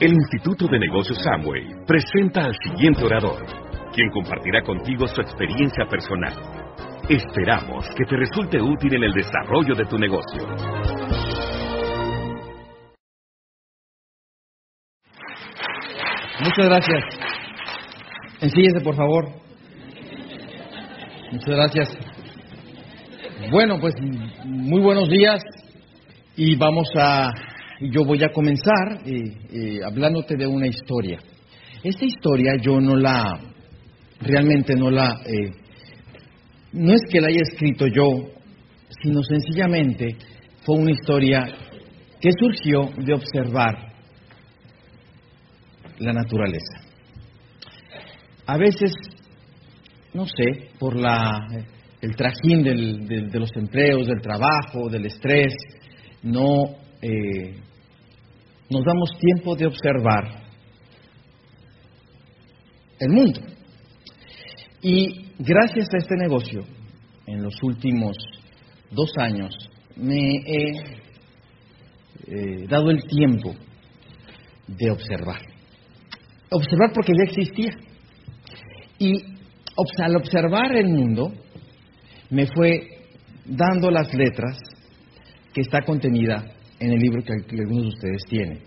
El Instituto de Negocios Samway presenta al siguiente orador, quien compartirá contigo su experiencia personal. Esperamos que te resulte útil en el desarrollo de tu negocio. Muchas gracias. Ensíguese, por favor. Muchas gracias. Bueno, pues muy buenos días y vamos a yo voy a comenzar eh, eh, hablándote de una historia. Esta historia yo no la, realmente no la, eh, no es que la haya escrito yo, sino sencillamente fue una historia que surgió de observar la naturaleza. A veces, no sé, por la, el trajín del, de los empleos, del trabajo, del estrés, no nos damos tiempo de observar el mundo. Y gracias a este negocio, en los últimos dos años, me he eh, dado el tiempo de observar. Observar porque ya existía. Y al observar el mundo, me fue dando las letras que está contenida en el libro que, algunos de ustedes tienen.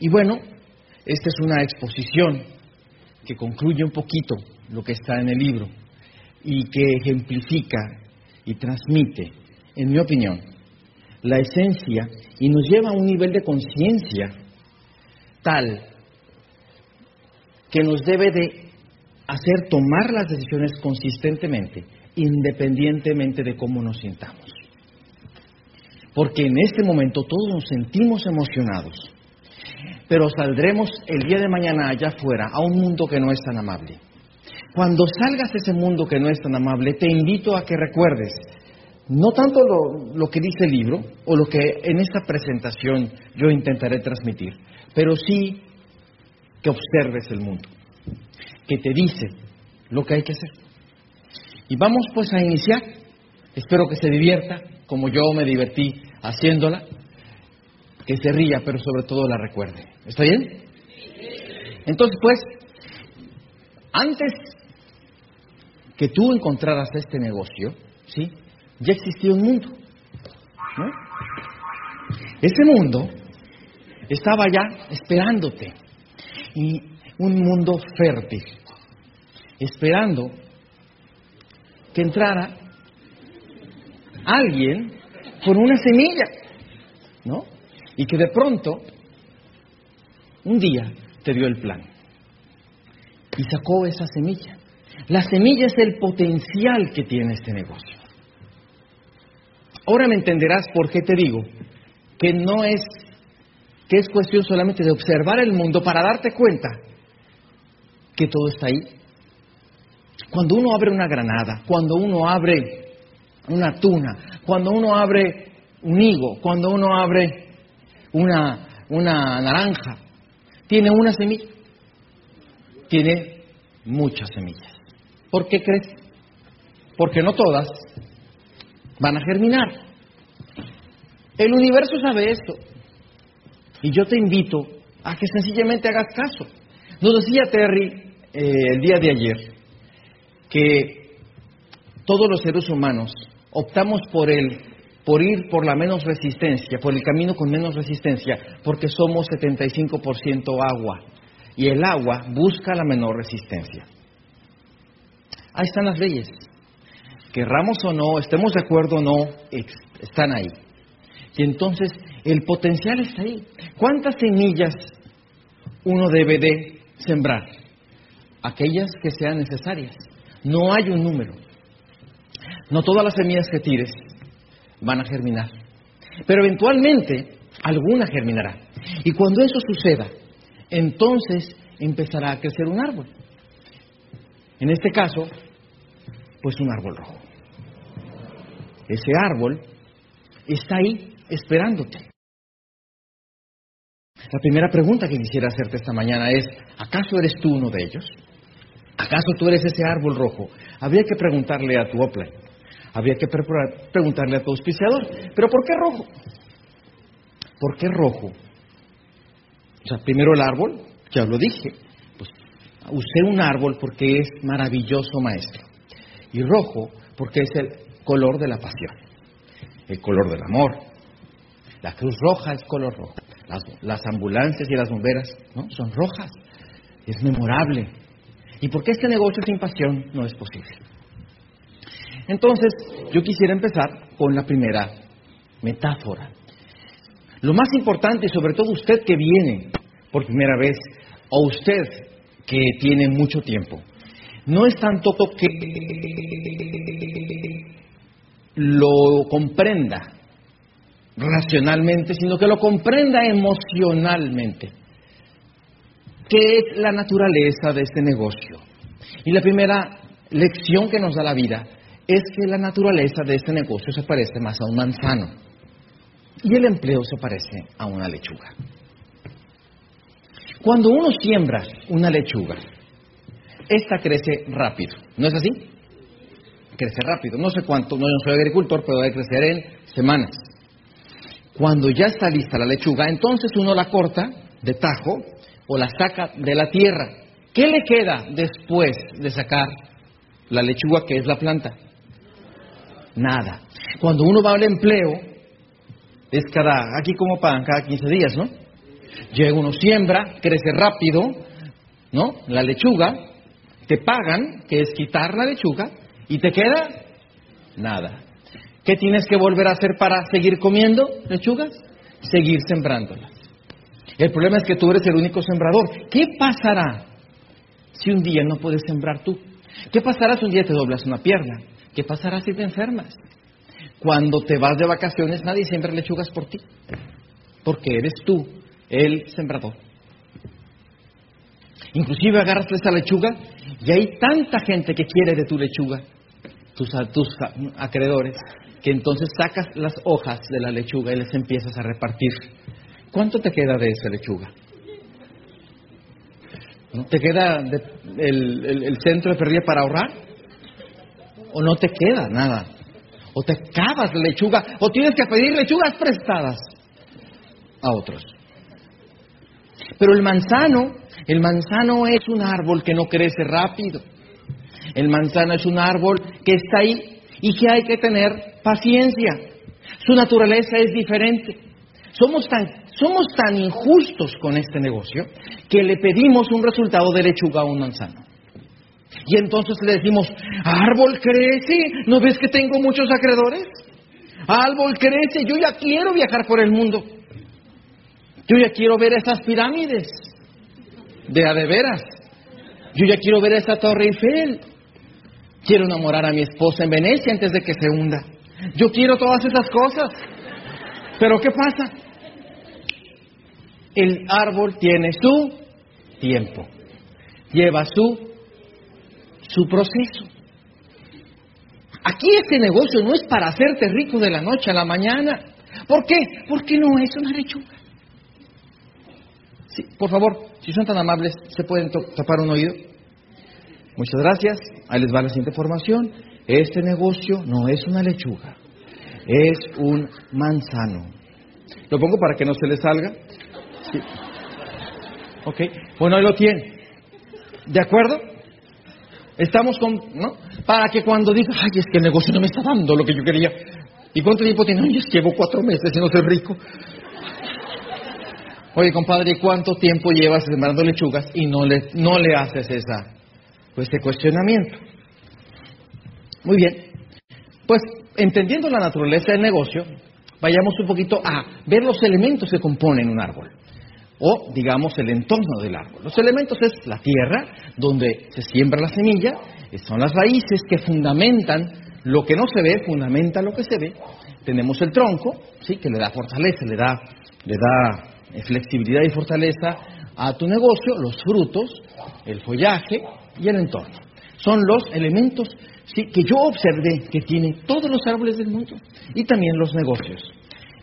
Y bueno, esta es una exposición que concluye un poquito lo que está en el libro y que ejemplifica y transmite, en mi opinión, la esencia y nos lleva a un nivel de conciencia tal que nos debe de hacer tomar las decisiones consistentemente, independientemente de cómo nos sintamos. Porque en este momento todos nos sentimos emocionados, pero saldremos el día de mañana allá afuera a un mundo que no es tan amable. Cuando salgas a ese mundo que no es tan amable, te invito a que recuerdes no tanto lo, lo, que dice el libro o lo que en esta presentación yo intentaré transmitir, pero sí que observes el mundo, que te dice lo que hay que hacer. Y vamos pues a iniciar. Espero que se divierta, como yo me divertí haciéndola, que se ría, pero sobre todo la recuerde. ¿Está bien? Entonces, pues, antes que tú encontraras este negocio, ¿sí? Ya existía un mundo. Ese mundo estaba ya esperándote. Y un mundo fértil, esperando que entrara alguien con una semilla, ¿no? Y que de pronto, un día, te dio el plan. Y sacó esa semilla. La semilla es el potencial que tiene este negocio. Ahora me entenderás por qué te digo que no es que es cuestión solamente de observar el mundo para darte cuenta que todo está ahí. Cuando uno abre una granada, cuando uno abre una tuna, cuando uno abre un higo, cuando uno abre una, una naranja, tiene una semilla, tiene muchas semillas. ¿Por qué crees? Porque no todas van a germinar. El universo sabe esto. Y yo te invito a que sencillamente hagas caso. Nos decía Terry eh, el día de ayer que todos los seres humanos optamos por el por ir por la menos resistencia, por el camino con menos resistencia, porque somos 75% agua y el agua busca la menor resistencia. Ahí están las leyes. Querramos o no, estemos de acuerdo o no, están ahí. Y entonces el potencial está ahí. ¿Cuántas semillas uno debe de sembrar? Aquellas que sean necesarias. No hay un número. No todas las semillas que tires van a germinar, pero eventualmente alguna germinará. Y cuando eso suceda, entonces empezará a crecer un árbol. En este caso, pues un árbol rojo. Ese árbol está ahí esperándote. La primera pregunta que quisiera hacerte esta mañana es, ¿acaso eres tú uno de ellos? ¿Acaso tú eres ese árbol rojo? Habría que preguntarle a tu Opla había que preguntarle a tu auspiciador, ¿pero por qué rojo? ¿Por qué rojo? O sea, primero el árbol, ya lo dije, pues usé un árbol porque es maravilloso maestro. Y rojo porque es el color de la pasión, el color del amor. La cruz roja es color rojo. Las, las ambulancias y las bomberas ¿no? son rojas. Es memorable. ¿Y por qué este negocio sin pasión no es posible? Entonces, yo quisiera empezar con la primera metáfora. Lo más importante, sobre todo usted que viene por primera vez, o usted que tiene mucho tiempo, no es tanto que lo comprenda racionalmente, sino que lo comprenda emocionalmente. ¿Qué es la naturaleza de este negocio? Y la primera lección que nos da la vida es que la naturaleza de este negocio se parece más a un manzano y el empleo se parece a una lechuga. Cuando uno siembra una lechuga, esta crece rápido, ¿no es así? Crece rápido, no sé cuánto, no soy agricultor, pero debe crecer en semanas. Cuando ya está lista la lechuga, entonces uno la corta de tajo o la saca de la tierra. ¿Qué le queda después de sacar la lechuga que es la planta? Nada. Cuando uno va al empleo, es cada, aquí como pagan, cada 15 días, ¿no? Llega uno, siembra, crece rápido, ¿no? La lechuga, te pagan, que es quitar la lechuga, y te queda nada. ¿Qué tienes que volver a hacer para seguir comiendo lechugas? Seguir sembrándolas. El problema es que tú eres el único sembrador. ¿Qué pasará si un día no puedes sembrar tú? ¿Qué pasará si un día te doblas una pierna? ¿Qué pasará si te enfermas? Cuando te vas de vacaciones nadie siembra lechugas por ti, porque eres tú el sembrador. Inclusive agarras esa lechuga y hay tanta gente que quiere de tu lechuga, tus, acreedores, que entonces sacas las hojas de la lechuga y les empiezas a repartir. ¿Cuánto te queda de esa lechuga? ¿Te queda el, centro de pérdida para ahorrar? ¿O no te queda nada? ¿O te acabas la lechuga? ¿O tienes que pedir lechugas prestadas a otros? Pero el manzano, el manzano es un árbol que no crece rápido. El manzano es un árbol que está ahí y que hay que tener paciencia. Su naturaleza es diferente. Somos tan, somos tan injustos con este negocio que le pedimos un resultado de lechuga a un manzano. Y entonces le decimos, árbol crece, ¿no ves que tengo muchos acreedores? Árbol crece, yo ya quiero viajar por el mundo. Yo ya quiero ver esas pirámides de a. Yo ya quiero ver esa torre Eiffel. Quiero enamorar a mi esposa en Venecia antes de que se hunda. Yo quiero todas esas cosas. Pero ¿qué pasa? El árbol tiene su tiempo. Lleva su, su proceso. Aquí este negocio no es para hacerte rico de la noche a la mañana. ¿Por qué? Porque no es una lechuga. Sí, por favor, si son tan amables, ¿se pueden tapar un oído? Muchas gracias. Ahí les va la siguiente información. Este negocio no es una lechuga, es un manzano. Lo pongo para que no se le salga. Sí. Ok, bueno, ahí lo tiene. ¿De acuerdo? Estamos con, ¿no? Para que cuando diga, ay, es que el negocio no me está dando lo que yo quería. ¿Y cuánto tiempo tiene? Ay, es que llevo cuatro meses y no soy rico. Oye, compadre, ¿y cuánto tiempo llevas sembrando lechugas y no le, no le haces esa pues, este cuestionamiento. Muy bien, pues entendiendo la naturaleza del negocio, vayamos un poquito a ver los elementos que componen un árbol, o digamos el entorno del árbol. Los elementos es la tierra, donde se siembra la semilla, son las raíces que fundamentan lo que no se ve, fundamenta lo que se ve. Tenemos el tronco, sí, que le da fortaleza, le da, le da flexibilidad y fortaleza a tu negocio, los frutos, el follaje, y el entorno. Son los elementos que yo observé que tienen todos los árboles del mundo y también los negocios.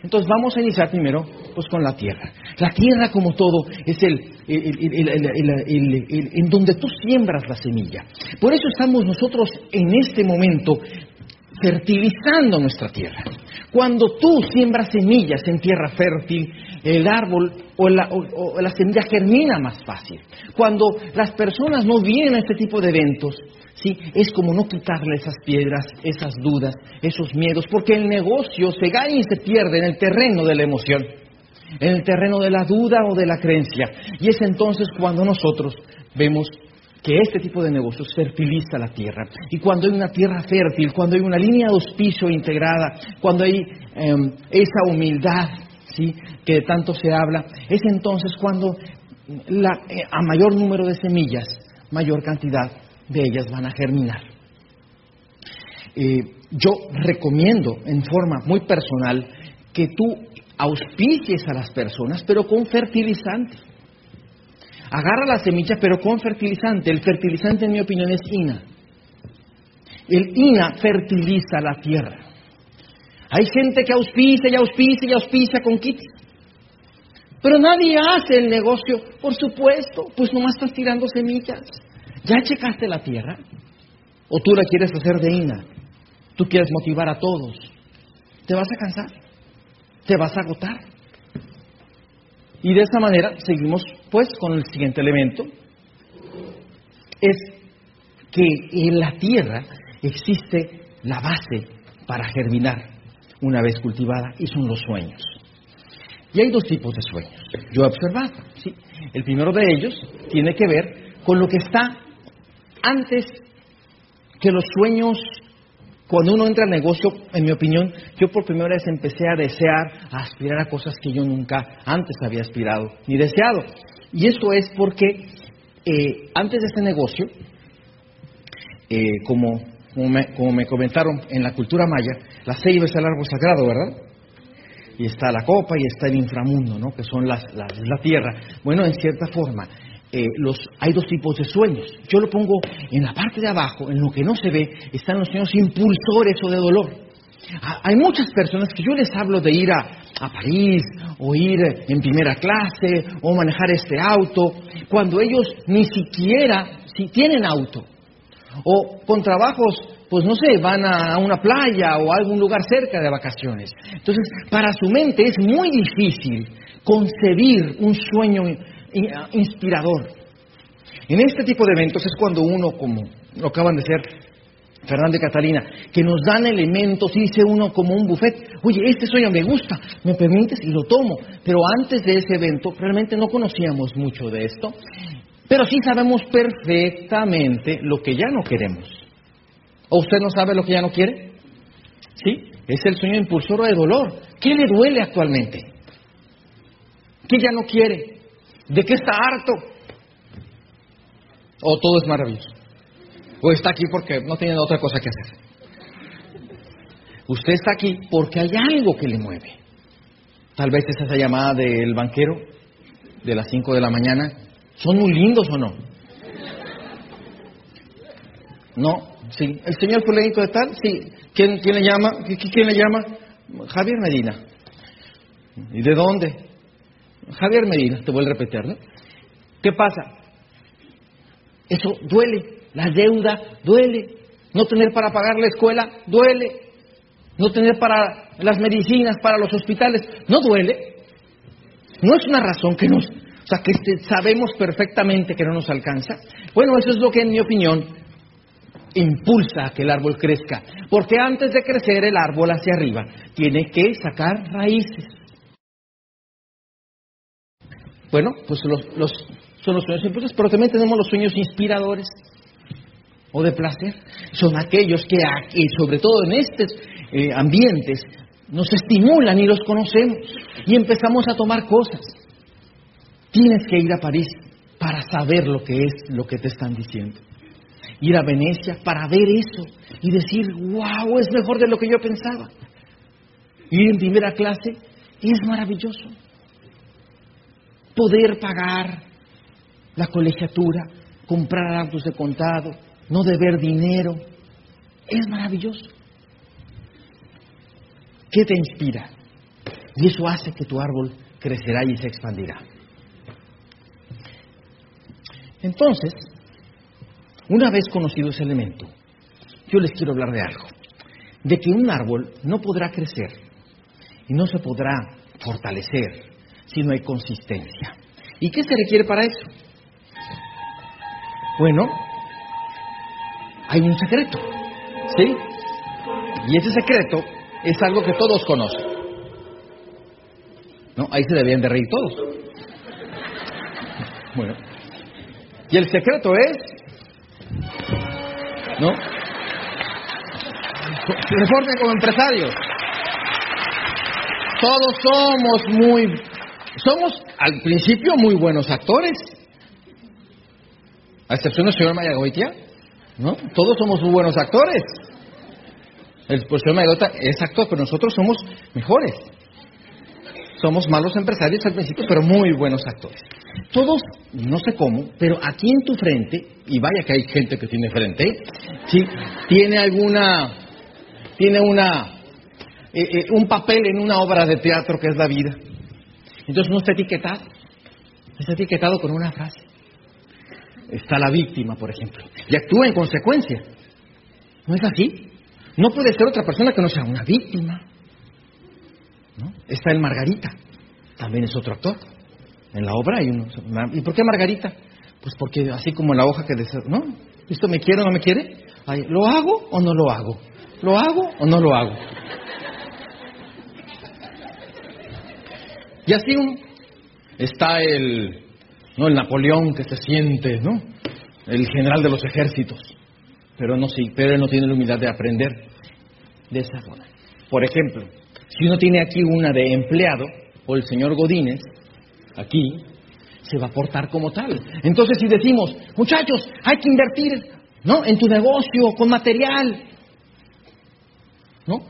Entonces vamos a iniciar primero pues con la tierra. La tierra como todo es el, en donde tú siembras la semilla. Por eso estamos nosotros en este momento fertilizando nuestra tierra. Cuando tú siembras semillas en tierra fértil, el árbol o la, o la, semilla germina más fácil. Cuando las personas no vienen a este tipo de eventos, ¿sí? es como no quitarle esas piedras, esas dudas, esos miedos, porque el negocio se gana y se pierde en el terreno de la emoción, en el terreno de la duda o de la creencia. Y es entonces cuando nosotros vemos que este tipo de negocios fertiliza la tierra. Y cuando hay una tierra fértil, cuando hay una línea de auspicio integrada, cuando hay em, esa humildad ¿sí? que tanto se habla, es entonces cuando eh, a mayor número de semillas, mayor cantidad de ellas van a germinar. Eh, yo recomiendo en forma muy personal que tú auspicies a las personas, pero con fertilizante. Agarra la semilla, pero con fertilizante. El fertilizante, en mi opinión, es INA. El INA fertiliza la tierra. Hay gente que auspicia y auspicia y auspicia con kits. Pero nadie hace el negocio, por supuesto, pues nomás estás tirando semillas. ¿Ya checaste la tierra? ¿O tú la quieres hacer de INA? ¿Tú quieres motivar a todos? Te vas a cansar, te vas a agotar. Y de esta manera seguimos pues con el siguiente elemento, es que en la tierra existe la base para germinar una vez cultivada y son los sueños. Y hay dos tipos de sueños. Yo he observado. El primero de ellos tiene que ver con lo que está antes que los sueños cuando uno entra al negocio, en mi opinión, yo por primera vez empecé a desear, a aspirar a cosas que yo nunca antes había aspirado ni deseado. Y eso es porque eh, antes de este negocio, eh, como, como me, comentaron en la cultura maya, la ceiba es el árbol sagrado, ¿verdad? Y está la copa y está el inframundo, ¿no? Que son las, la tierra. Bueno, en cierta forma, eh, los, hay dos tipos de sueños. Yo lo pongo en la parte de abajo, en lo que no se ve, están los sueños impulsores o de dolor. hay muchas personas que yo les hablo de ir a, a París o ir en primera clase o manejar este auto, cuando ellos ni siquiera si tienen auto o con trabajos pues no sé, van a una playa o algún lugar cerca de vacaciones. Entonces, para su mente es muy difícil concebir un sueño inspirador. En este tipo de eventos es cuando uno, como lo acaban de ser Fernando y Catalina, que nos dan elementos dice uno como un buffet, oye, este sueño me gusta, ¿me permites? Y lo tomo. Pero antes de ese evento realmente no conocíamos mucho de esto, pero sí sabemos perfectamente lo que ya no queremos. ¿O usted no sabe lo que ya no quiere? Sí, es el sueño impulsor de dolor. ¿Qué le duele actualmente? ¿Qué ya no quiere? ¿De qué está harto? ¿O todo es maravilloso? ¿O está aquí porque no tiene otra cosa que hacer? Usted está aquí porque hay algo que le mueve. Tal vez es esa llamada del banquero de las 5 de la mañana. ¿Son muy lindos o no? No, sí. ¿El señor fulanito de tal? Sí. ¿Quién, quién le llama? ¿Quién le llama? Javier Medina. ¿Y de dónde? Javier Medina, te voy a repetir, ¿no? ¿Qué pasa? Eso duele, la deuda duele, no tener para pagar la escuela duele, no tener para las medicinas, para los hospitales, no duele. No es una razón que nos, o sea, que sabemos perfectamente que no nos alcanza. Bueno, eso es lo que en mi opinión impulsa a que el árbol crezca, porque antes de crecer el árbol hacia arriba tiene que sacar raíces. Bueno, pues los, son los sueños impulsores, pero también tenemos los sueños inspiradores o de placer. Son aquellos que, aquí, sobre todo en estos eh, ambientes, nos estimulan y los conocemos y empezamos a tomar cosas. Tienes que ir a París para saber lo que es lo que te están diciendo. Ir a Venecia para ver eso y decir, wow, es mejor de lo que yo pensaba. Ir en primera clase es maravilloso poder pagar la colegiatura, comprar autos de contado, no deber dinero. Es maravilloso. ¿Qué te inspira? Y eso hace que tu árbol crecerá y se expandirá. Entonces, una vez conocido ese elemento, yo les quiero hablar de algo. De que un árbol no podrá crecer y no se podrá fortalecer si no hay consistencia. ¿Y qué se requiere para eso? Bueno, hay un secreto, ¿sí? Y ese secreto es algo que todos conocen. ¿No? Ahí se debían de reír todos. Bueno. Y el secreto es, ¿no? Se reformen como empresarios. Todos somos muy, somos al principio muy buenos actores. A excepción del señor Mayagoitia, ¿no? Todos somos muy buenos actores. El señor Mayagoitia es actor, pero nosotros somos mejores. Somos malos empresarios al principio, pero muy buenos actores. Todos, no sé cómo, pero aquí en tu frente, y vaya que hay gente que tiene frente, sí, tiene alguna, tiene una, eh, eh, un papel en una obra de teatro que es la vida. Entonces no está etiquetado, está etiquetado con una frase. Está la víctima, por ejemplo, y actúa en consecuencia. ¿No es así? No puede ser otra persona que no sea una víctima. ¿no? Está el Margarita, también es otro actor. En la obra hay uno. ¿Y por qué Margarita? Pues porque así como la hoja que desea, ¿no? ¿Esto me quiere o no me quiere? ¿Lo hago o no lo hago? ¿Lo hago o no lo hago? Y así está el, ¿no? el Napoleón que se siente, ¿no? El general de los ejércitos. Pero no sí, pero él no tiene la humildad de aprender de esa forma. Por ejemplo, si uno tiene aquí una de empleado, o el señor Godínez, aquí, se va a portar como tal. Entonces, si decimos, muchachos, hay que invertir, ¿no? En tu negocio, con material, ¿no?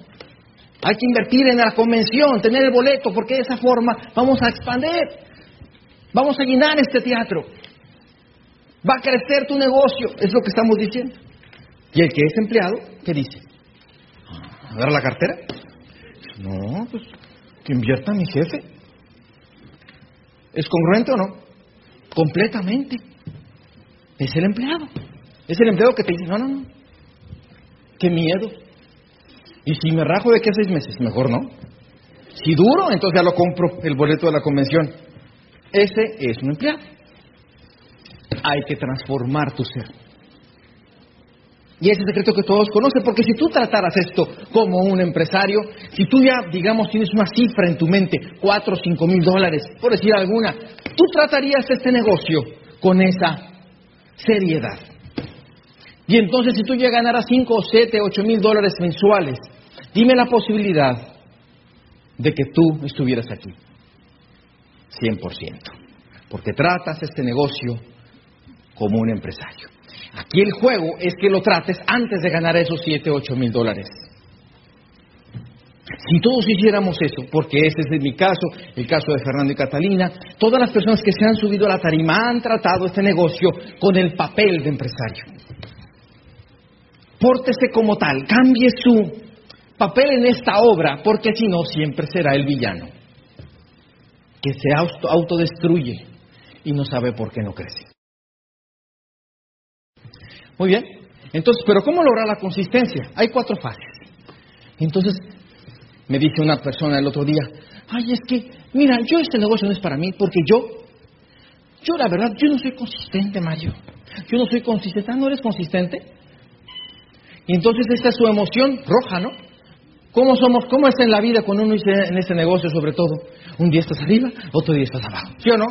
Hay que invertir en la convención, tener el boleto, porque de esa forma vamos a expandir, vamos a llenar este teatro, va a crecer tu negocio, es lo que estamos diciendo. Y el que es empleado, ¿qué dice? ¿Agarra la cartera? No, pues que invierta mi jefe. ¿Es congruente o no? Completamente. Es el empleado. Es el empleado que te dice, no, no, no. Qué miedo. Y si me rajo de qué seis meses, mejor no. Si duro, entonces ya lo compro el boleto de la convención. Ese es un empleado. Hay que transformar tu ser. Y ese secreto que todos conocen, porque si tú trataras esto como un empresario, si tú ya, digamos, tienes una cifra en tu mente, cuatro o cinco mil dólares, por decir alguna, tú tratarías este negocio con esa seriedad. Y entonces si tú ya ganaras cinco o siete, ocho mil dólares mensuales, dime la posibilidad de que tú estuvieras aquí. 100%. Porque tratas este negocio como un empresario. Aquí el juego es que lo trates antes de ganar esos 7, 8 mil dólares. Si todos hiciéramos eso, porque ese es mi caso, el caso de Fernando y Catalina, todas las personas que se han subido a la tarima han tratado este negocio con el papel de empresario. Pórtese como tal, cambie su papel en esta obra, porque si no siempre será el villano, que se autodestruye y no sabe por qué no crece. Muy bien. Entonces, ¿pero cómo lograr la consistencia? Hay cuatro fases. Entonces, me dice una persona el otro día, ay, es que, mira, yo este negocio no es para mí porque yo, yo la verdad, yo no soy consistente, Mario. Yo no soy consistente. Ah, ¿no eres consistente? Entonces esta es su emoción roja, ¿no? ¿Cómo somos, cómo es en la vida cuando uno dice en este negocio sobre todo? Un día estás arriba, otro día estás abajo. ¿Sí o no?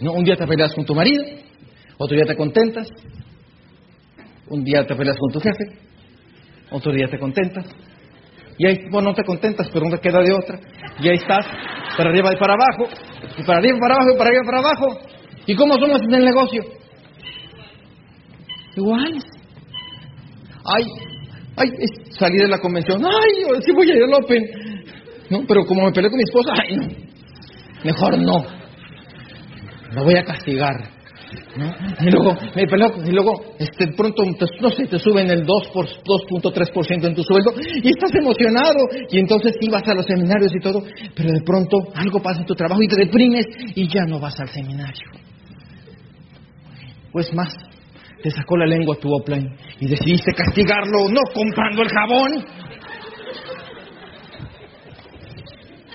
No, un día te peleas con tu marido, otro día te contentas, un día te peleas con tu jefe, otro día te contentas, y ahí, bueno, no te contentas, pero no te queda de otra, y ahí estás, para arriba y para abajo, y para arriba y para abajo, y para arriba y para abajo. ¿Y cómo somos en el negocio? Iguales. Ay, ay, salí de la convención, ay, sí voy a ir al Open. No, pero como me peleé con mi esposa, ay, no, mejor no. Me voy a castigar. Y luego, y luego este, pronto, no sé, te suben el 2.3% en tu sueldo y estás emocionado y entonces vas a los seminarios y todo, pero de pronto algo pasa en tu trabajo y te deprimes y ya no vas al seminario. Pues más, te sacó la lengua tu offline y decidiste castigarlo no comprando el jabón.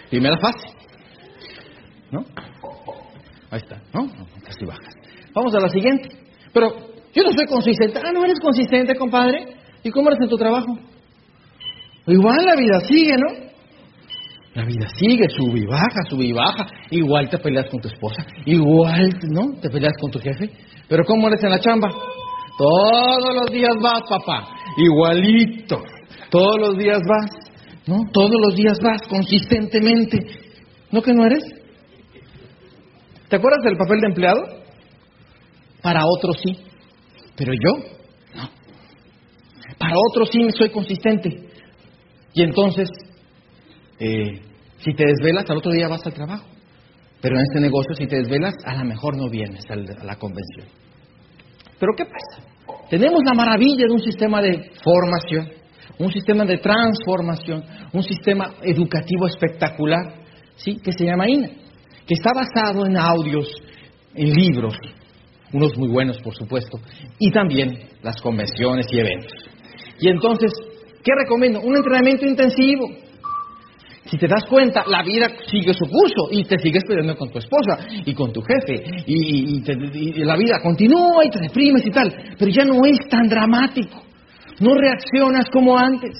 Primera fase. ¿no? Ahí está, ¿no? Casi bajas. Vamos a la siguiente. Pero yo no soy consistente. Ah, no eres consistente, compadre. ¿Y cómo eres en tu trabajo? Igual la vida sigue, ¿no? La vida sigue, sube y baja, sube y baja. Igual te peleas con tu esposa, igual, ¿no? Te peleas con tu jefe. Pero ¿cómo eres en la chamba? Todos los días vas, papá. Igualito. Todos los días vas, ¿no? Todos los días vas consistentemente. ¿No que no eres? ¿Te acuerdas del papel de empleado? Para otros sí, pero yo no. Para otros sí soy consistente. Y entonces, eh, si te desvelas, al otro día vas al trabajo. Pero en este negocio, si te desvelas, a lo mejor no vienes a la convención. Pero ¿qué pasa? Tenemos la maravilla de un sistema de formación, un sistema de transformación, un sistema educativo espectacular, ¿sí? que se llama INA, que está basado en audios, en libros, unos muy buenos por supuesto, y también las convenciones y eventos. Y entonces, ¿qué recomiendo? Un entrenamiento intensivo. Si te das cuenta, la vida sigue su curso y te sigues peleando con tu esposa y con tu jefe y, la vida continúa y te deprimes y tal, pero ya no es tan dramático. No reaccionas como antes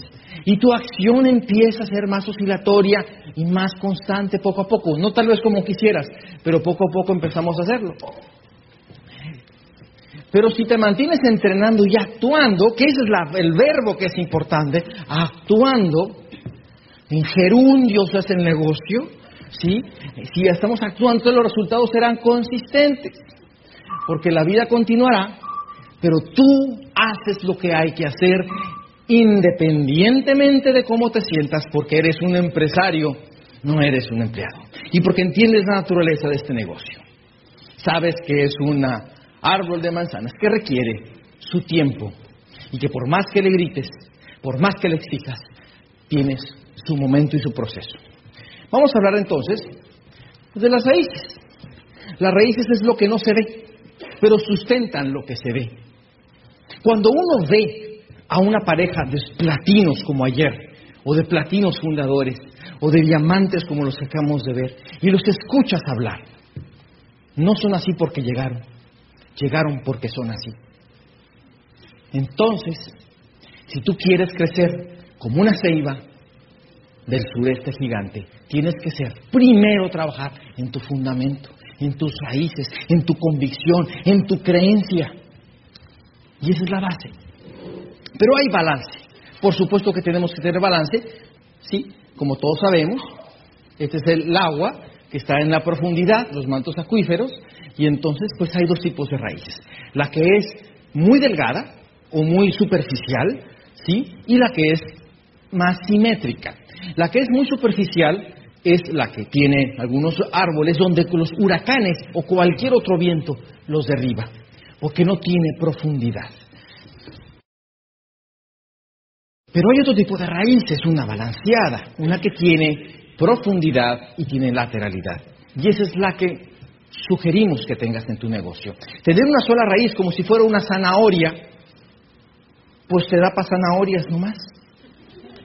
y tu acción empieza a ser más oscilatoria y más constante poco a poco. No tal vez como quisieras, pero poco a poco empezamos a hacerlo. Pero si te mantienes entrenando y actuando, que ese es el verbo que es importante, actuando, en gerundios es el negocio, ¿sí? Si estamos actuando, los resultados serán consistentes, porque la vida continuará, pero tú haces lo que hay que hacer independientemente de cómo te sientas, porque eres un empresario, no eres un empleado, y porque entiendes la naturaleza de este negocio. Sabes que es una árbol de manzanas que requiere su tiempo y que por más que le grites, por más que le exijas, tienes su momento y su proceso. Vamos a hablar entonces de las raíces. Las raíces es lo que no se ve, pero sustentan lo que se ve. Cuando uno ve a una pareja de platinos como ayer, o de platinos fundadores, o de diamantes como los que acabamos de ver, y los escuchas hablar, no son así porque llegaron, llegaron porque son así. Entonces, si tú quieres crecer como una ceiba del sureste gigante, tienes que ser primero trabajar en tu fundamento, en tus raíces, en tu convicción, en tu creencia. Y esa es la base. Pero hay balance. Por supuesto que tenemos que tener balance, sí, como todos sabemos, este es el agua que está en la profundidad, los mantos acuíferos, y entonces, pues hay dos tipos de raíces. La que es muy delgada o muy superficial, ¿sí? Y la que es más simétrica. La que es muy superficial es la que tiene algunos árboles donde los huracanes o cualquier otro viento los derriba, porque no tiene profundidad. Pero hay otro tipo de raíces, una balanceada, una que tiene profundidad y tiene lateralidad. Y esa es la que sugerimos que tengas en tu negocio. Tener una sola raíz como si fuera una zanahoria, pues te da para zanahorias nomás.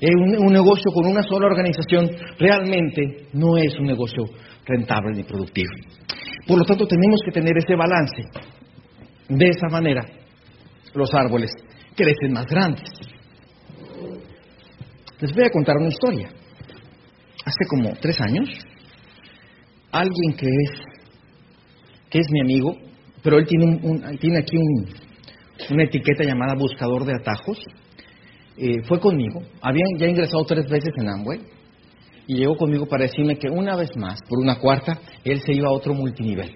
Eh, un, un, negocio con una sola organización realmente no es un negocio rentable ni productivo. Por lo tanto, tenemos que tener ese balance. De esa manera, los árboles crecen más grandes. Les voy a contar una historia. Hace como tres años, alguien que es que es mi amigo, pero él tiene, un, tiene aquí una etiqueta llamada buscador de atajos. Eh, fue conmigo, había ya ingresado tres veces en Amway y llegó conmigo para decirme que una vez más, por una cuarta, él se iba a otro multinivel.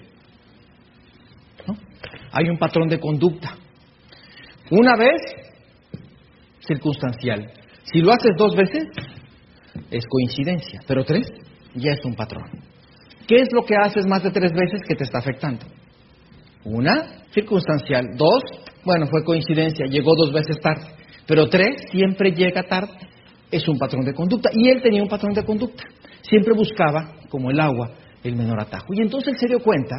Hay un patrón de conducta. Una vez, circunstancial. Si lo haces dos veces, es coincidencia, pero tres, ya es un patrón. ¿Qué es lo que haces más de tres veces que te está afectando? Una, circunstancial. Dos, bueno, fue coincidencia, llegó dos veces tarde. Pero tres, siempre llega tarde. Es un patrón de conducta. Y él tenía un patrón de conducta. Siempre buscaba, como el agua, el menor atajo. Y entonces él se dio cuenta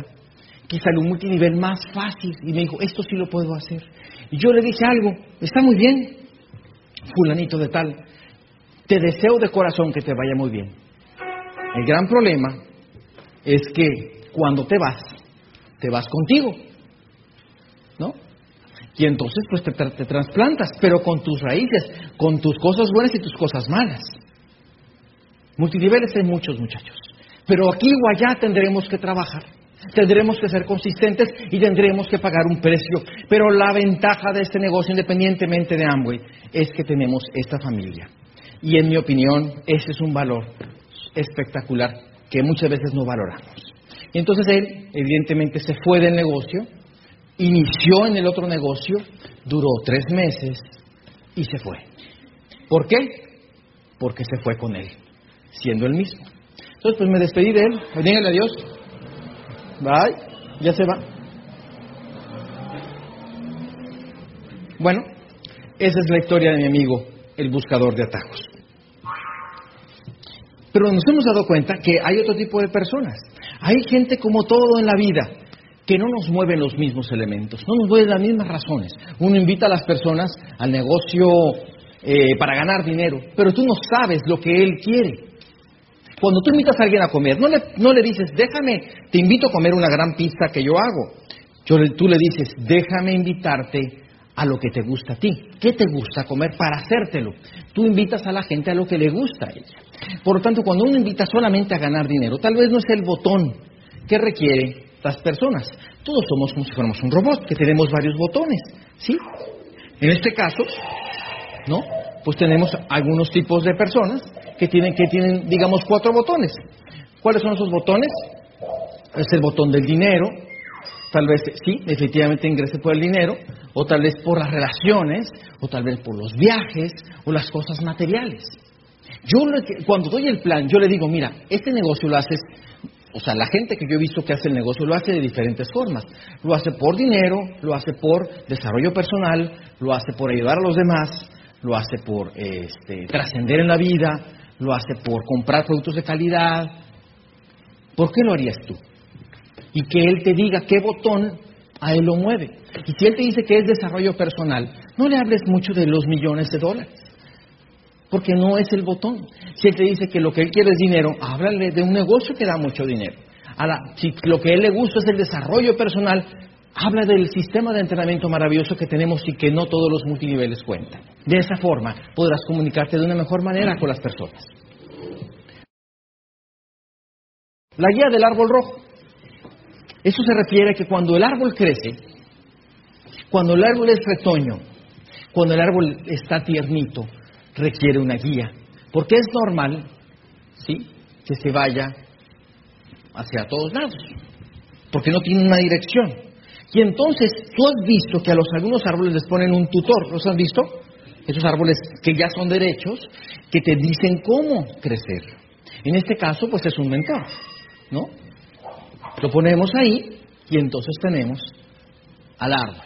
que salió un multinivel más fácil. Y me dijo, esto sí lo puedo hacer. Y yo le dije algo, está muy bien, fulanito de tal. Te deseo de corazón que te vaya muy bien. El gran problema es que cuando te vas, te vas contigo, ¿no? Y entonces pues te, trasplantas, pero con tus raíces, con tus cosas buenas y tus cosas malas. Multiniveles hay muchos muchachos, pero aquí o allá tendremos que trabajar. Tendremos que ser consistentes y tendremos que pagar un precio. Pero la ventaja de este negocio, independientemente de Amway, es que tenemos esta familia. Y en mi opinión, ese es un valor espectacular que muchas veces no valoramos. Y entonces él, evidentemente, se fue del negocio, inició en el otro negocio, duró tres meses y se fue. ¿Por qué? Porque se fue con él, siendo el mismo. Entonces, pues me despedí de él. Díganle adiós. Bye. Ya se va. Bueno, esa es la historia de mi amigo, el buscador de atajos. Pero nos hemos dado cuenta que hay otro tipo de personas. Hay gente como todo en la vida que no nos mueven los mismos elementos, no nos mueven las mismas razones. Uno invita a las personas al negocio eh, para ganar dinero, pero tú no sabes lo que él quiere. Cuando tú invitas a alguien a comer, no le, no le dices, déjame, te invito a comer una gran pizza que yo hago. Yo, tú le dices, déjame invitarte a lo que te gusta a ti. ¿Qué te gusta comer para hacértelo? Tú invitas a la gente a lo que le gusta a ella. Por lo tanto, cuando uno invita solamente a ganar dinero, tal vez no es el botón que requiere las personas. Todos somos como si fuéramos un robot, que tenemos varios botones, ¿sí? En este caso, ¿no? Pues tenemos algunos tipos de personas que tienen, que tienen, digamos, cuatro botones. ¿Cuáles son esos botones? Es el botón del dinero, tal vez sí, efectivamente ingrese por el dinero, o tal vez por las relaciones, o tal vez por los viajes, o las cosas materiales. Yo cuando doy el plan, yo le digo, mira, este negocio lo haces, o sea, la gente que yo he visto que hace el negocio lo hace de diferentes formas. Lo hace por dinero, lo hace por desarrollo personal, lo hace por ayudar a los demás, lo hace por este, trascender en la vida, lo hace por comprar productos de calidad. ¿Por qué lo harías tú? Y que él te diga qué botón a él lo mueve. Y si él te dice que es desarrollo personal, no le hables mucho de los millones de dólares, porque no es el botón. Si él te dice que lo que él quiere es dinero, háblale de un negocio que da mucho dinero. Si lo que él le gusta es el desarrollo personal, habla del sistema de entrenamiento maravilloso que tenemos y que no todos los multiniveles cuentan. De esa forma podrás comunicarte de una mejor manera con las personas. La guía del árbol rojo. Eso se refiere a que cuando el árbol crece, cuando el árbol es retoño, cuando el árbol está tiernito, requiere una guía. Porque es normal, ¿sí?, que se vaya hacia todos lados, porque no tiene una dirección. Y entonces tú has visto que a los algunos árboles les ponen un tutor, ¿los han visto? Esos árboles que ya son derechos, que te dicen cómo crecer. En este caso, pues es un mentor, ¿no? Lo ponemos ahí y entonces tenemos al árbol.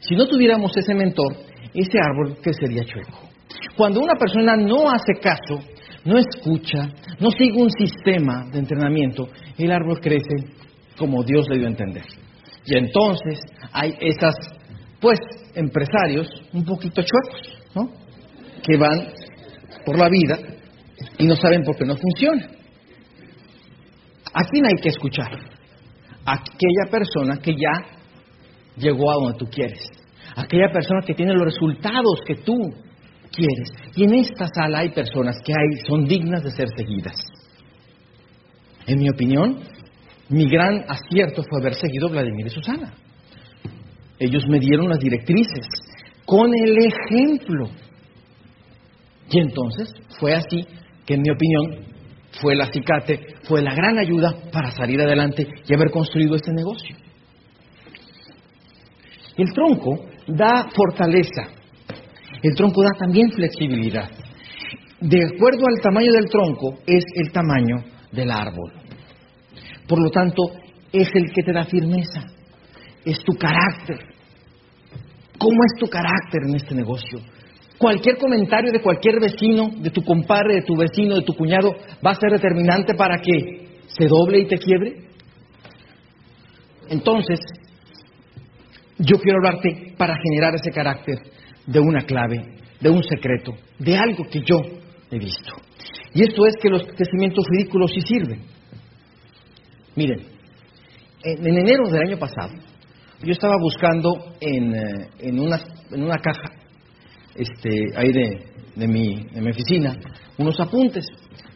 Si no tuviéramos ese mentor, ese árbol crecería chueco. Cuando una persona no hace caso, no escucha, no sigue un sistema de entrenamiento, el árbol crece como Dios le dio a entender. Y entonces hay esas, pues, empresarios un poquito chuecos, ¿no? Que van por la vida y no saben por qué no funciona. ¿A quién hay que escuchar? Aquella persona que ya llegó a donde tú quieres. Aquella persona que tiene los resultados que tú quieres. Y en esta sala hay personas que hay, son dignas de ser seguidas. En mi opinión, mi gran acierto fue haber seguido a Vladimir y Susana. Ellos me dieron las directrices con el ejemplo. Y entonces fue así que, en mi opinión, fue el acicate, fue la gran ayuda para salir adelante y haber construido este negocio. El tronco da fortaleza, el tronco da también flexibilidad. De acuerdo al tamaño del tronco es el tamaño del árbol. Por lo tanto, es el que te da firmeza, es tu carácter. ¿Cómo es tu carácter en este negocio? Cualquier comentario de cualquier vecino, de tu compadre, de tu vecino, de tu cuñado, va a ser determinante para que se doble y te quiebre. Entonces, yo quiero hablarte para generar ese carácter de una clave, de un secreto, de algo que yo he visto. Y esto es que los crecimientos ridículos sí sirven. Miren, en, en enero del año pasado, yo estaba buscando en, eh, en, una, en una caja este, ahí de, de, mi, de mi oficina unos apuntes.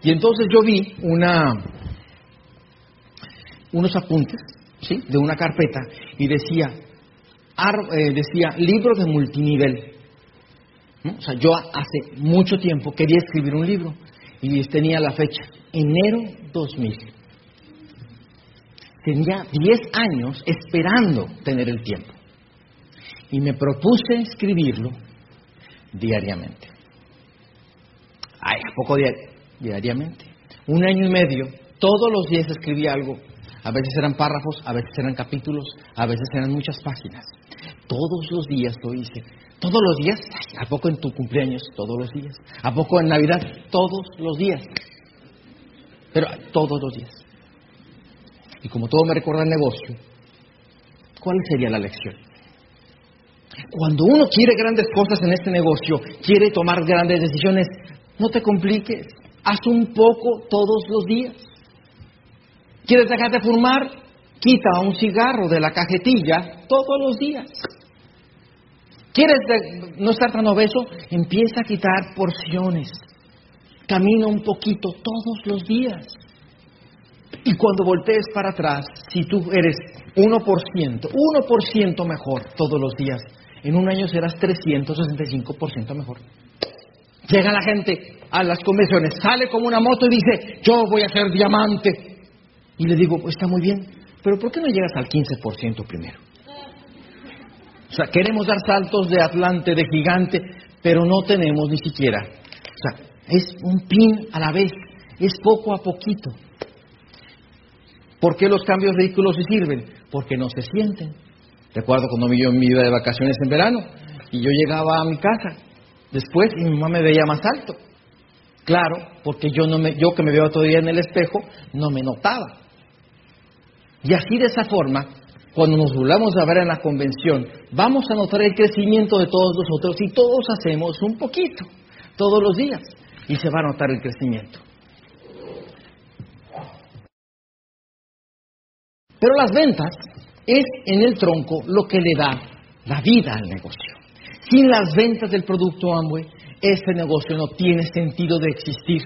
Y entonces yo vi una, unos apuntes ¿sí? de una carpeta y decía, eh, decía libro de multinivel. O sea, yo hace mucho tiempo quería escribir un libro y tenía la fecha, enero 2000. Tenía 10 años esperando tener el tiempo. Y me propuse escribirlo diariamente. ¿a poco? Diariamente. Un año y medio, todos los días escribía algo. A veces eran párrafos, a veces eran capítulos, a veces eran muchas páginas. Todos los días lo hice. Todos los días, ¿a poco en tu cumpleaños? Todos los días. ¿A poco en Navidad? Todos los días. Pero todos los días. Y como todo me recuerda el negocio, ¿cuál sería la lección? Cuando uno quiere grandes cosas en este negocio, quiere tomar grandes decisiones, no te compliques, haz un poco todos los días. ¿Quieres dejar de fumar? Quita un cigarro de la cajetilla todos los días. ¿Quieres no estar tan obeso? Empieza a quitar porciones. Camina un poquito todos los días. Y cuando voltees para atrás, si tú eres 1%, 1% mejor todos los días, en un año serás 365% mejor. Llega la gente a las convenciones, sale como una moto y dice, yo voy a ser diamante. Y le digo, pues está muy bien, pero ¿por qué no llegas al 15% primero? O sea, queremos dar saltos de Atlante, de gigante, pero no tenemos ni siquiera. O sea, es un pin a la vez, es poco a poquito. ¿Por qué los cambios ridículos se sirven? Porque no se sienten. Recuerdo cuando yo me iba de vacaciones en verano y yo llegaba a mi casa después y mi mamá me veía más alto. Claro, porque yo, no me, yo que me veo todavía en el espejo no me notaba. Y así de esa forma, cuando nos volvamos a ver en la convención, vamos a notar el crecimiento de todos nosotros y todos hacemos un poquito, todos los días, y se va a notar el crecimiento. Pero las ventas es en el tronco lo que le da la vida al negocio. Sin las ventas del producto Amway, este negocio no tiene sentido de existir.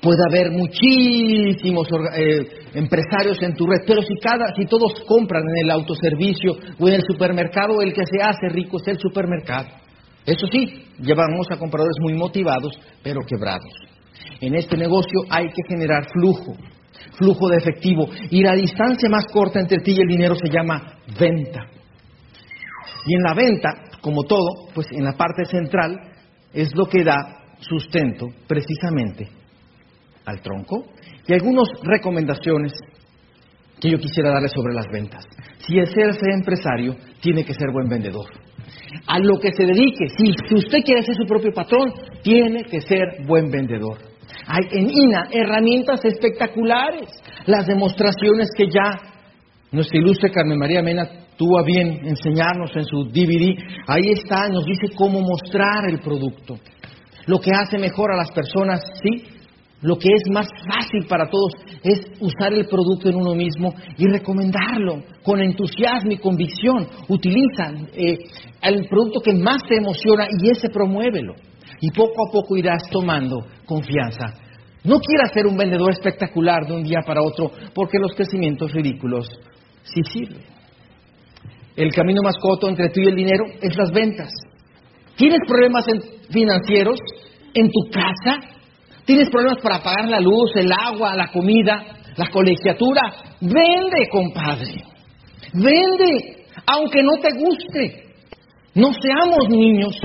Puede haber muchísimos eh, empresarios en tu red, pero si, cada, si todos compran en el autoservicio o en el supermercado, el que se hace rico es el supermercado. Eso sí, llevamos a compradores muy motivados, pero quebrados. En este negocio hay que generar flujo, flujo de efectivo, y la distancia más corta entre ti y el dinero se llama venta. Y en la venta, como todo, pues en la parte central es lo que da sustento precisamente al tronco y algunas recomendaciones que yo quisiera darle sobre las ventas. Si es ser empresario, tiene que ser buen vendedor. A lo que se dedique, si usted quiere ser su propio patrón, tiene que ser buen vendedor. Hay en INA herramientas espectaculares, las demostraciones que ya nuestra ilustre Carmen María Mena tuvo a bien enseñarnos en su DVD. Ahí está, nos dice cómo mostrar el producto. Lo que hace mejor a las personas, sí, lo que es más fácil para todos es usar el producto en uno mismo y recomendarlo con entusiasmo y convicción. Utiliza eh, el producto que más te emociona y ese promuévelo. Y poco a poco irás tomando confianza. No quieras ser un vendedor espectacular de un día para otro porque los crecimientos ridículos sí sirven. El camino más corto entre tú y el dinero es las ventas. ¿Tienes problemas financieros en tu casa? ¿Tienes problemas para pagar la luz, el agua, la comida, la colegiatura? Vende, compadre. Vende, aunque no te guste. No seamos niños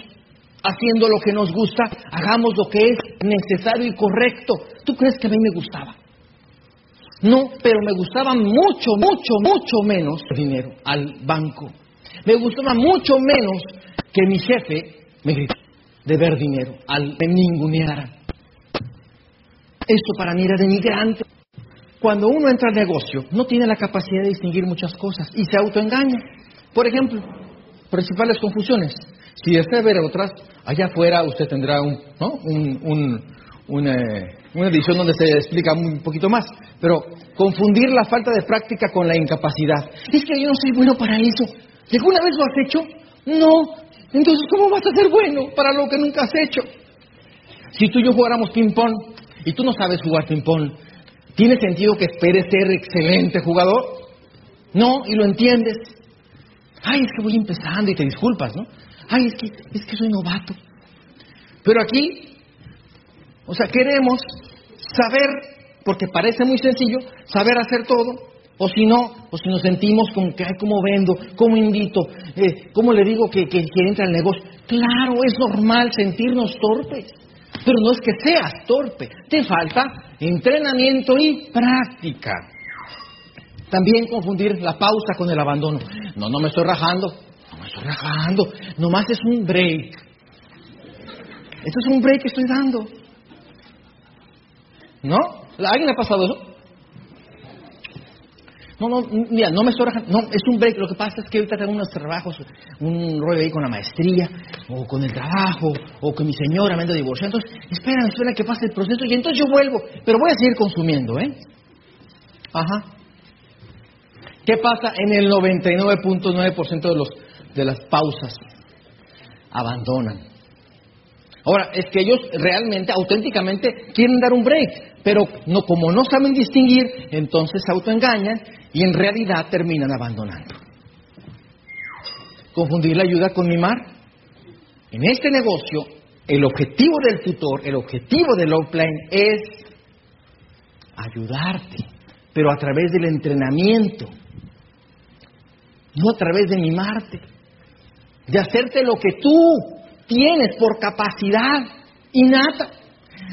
haciendo lo que nos gusta, hagamos lo que es necesario y correcto. ¿Tú crees que a mí me gustaba? No, pero me gustaba mucho, mucho, mucho menos el dinero al banco. Me gustaba mucho menos que mi jefe me gritara de ver dinero, al me ninguneara. Esto para mí era denigrante. Cuando uno entra al negocio, no tiene la capacidad de distinguir muchas cosas y se autoengaña. Por ejemplo, principales confusiones. Si desea ver otras, allá afuera usted tendrá un, eh, una edición donde se explica un poquito más, pero confundir la falta de práctica con la incapacidad. Es que yo no soy bueno para eso. ¿Alguna vez lo has hecho? No. Entonces, ¿cómo vas a ser bueno para lo que nunca has hecho? Si tú y yo jugáramos ping-pong y tú no sabes jugar ping-pong, ¿tiene sentido que esperes ser excelente jugador? No, y lo entiendes. Ay, es que voy empezando y te disculpas, ¿no? Ay, es que, es que soy novato. Pero aquí, o sea, queremos saber, porque parece muy sencillo, saber hacer todo, o si no, o si nos sentimos como que, ay, ¿cómo vendo? ¿Cómo invito? Eh, ¿Cómo le digo que, que, que entra al negocio? Claro, es normal sentirnos torpes, pero no es que seas torpe, te falta entrenamiento y práctica. También confundir la pausa con el abandono. No, no me estoy rajando, estoy rajando, nomás es un break. Esto es un break que estoy dando. ¿No? ¿A alguien ha pasado eso? No, no, mira, no me estoy rajando. No, es un break. Lo que pasa es que ahorita tengo unos trabajos, un rollo ahí con la maestría, o con el trabajo, o con mi señora me ando divorciando. Entonces, espera, espera que pase el proceso y entonces yo vuelvo. Pero voy a seguir consumiendo, ¿eh? Ajá. ¿Qué pasa en el 99.9% de, los, de las pausas? Abandonan. Ahora, es que ellos realmente, auténticamente, quieren dar un break, pero no, como no saben distinguir, entonces se autoengañan y en realidad terminan abandonando. Confundir la ayuda con mimar. En este negocio, el objetivo del tutor, el objetivo del offline es ayudarte, pero a través del entrenamiento, no a través de mimarte, de hacerte lo que tú tienes por capacidad innata.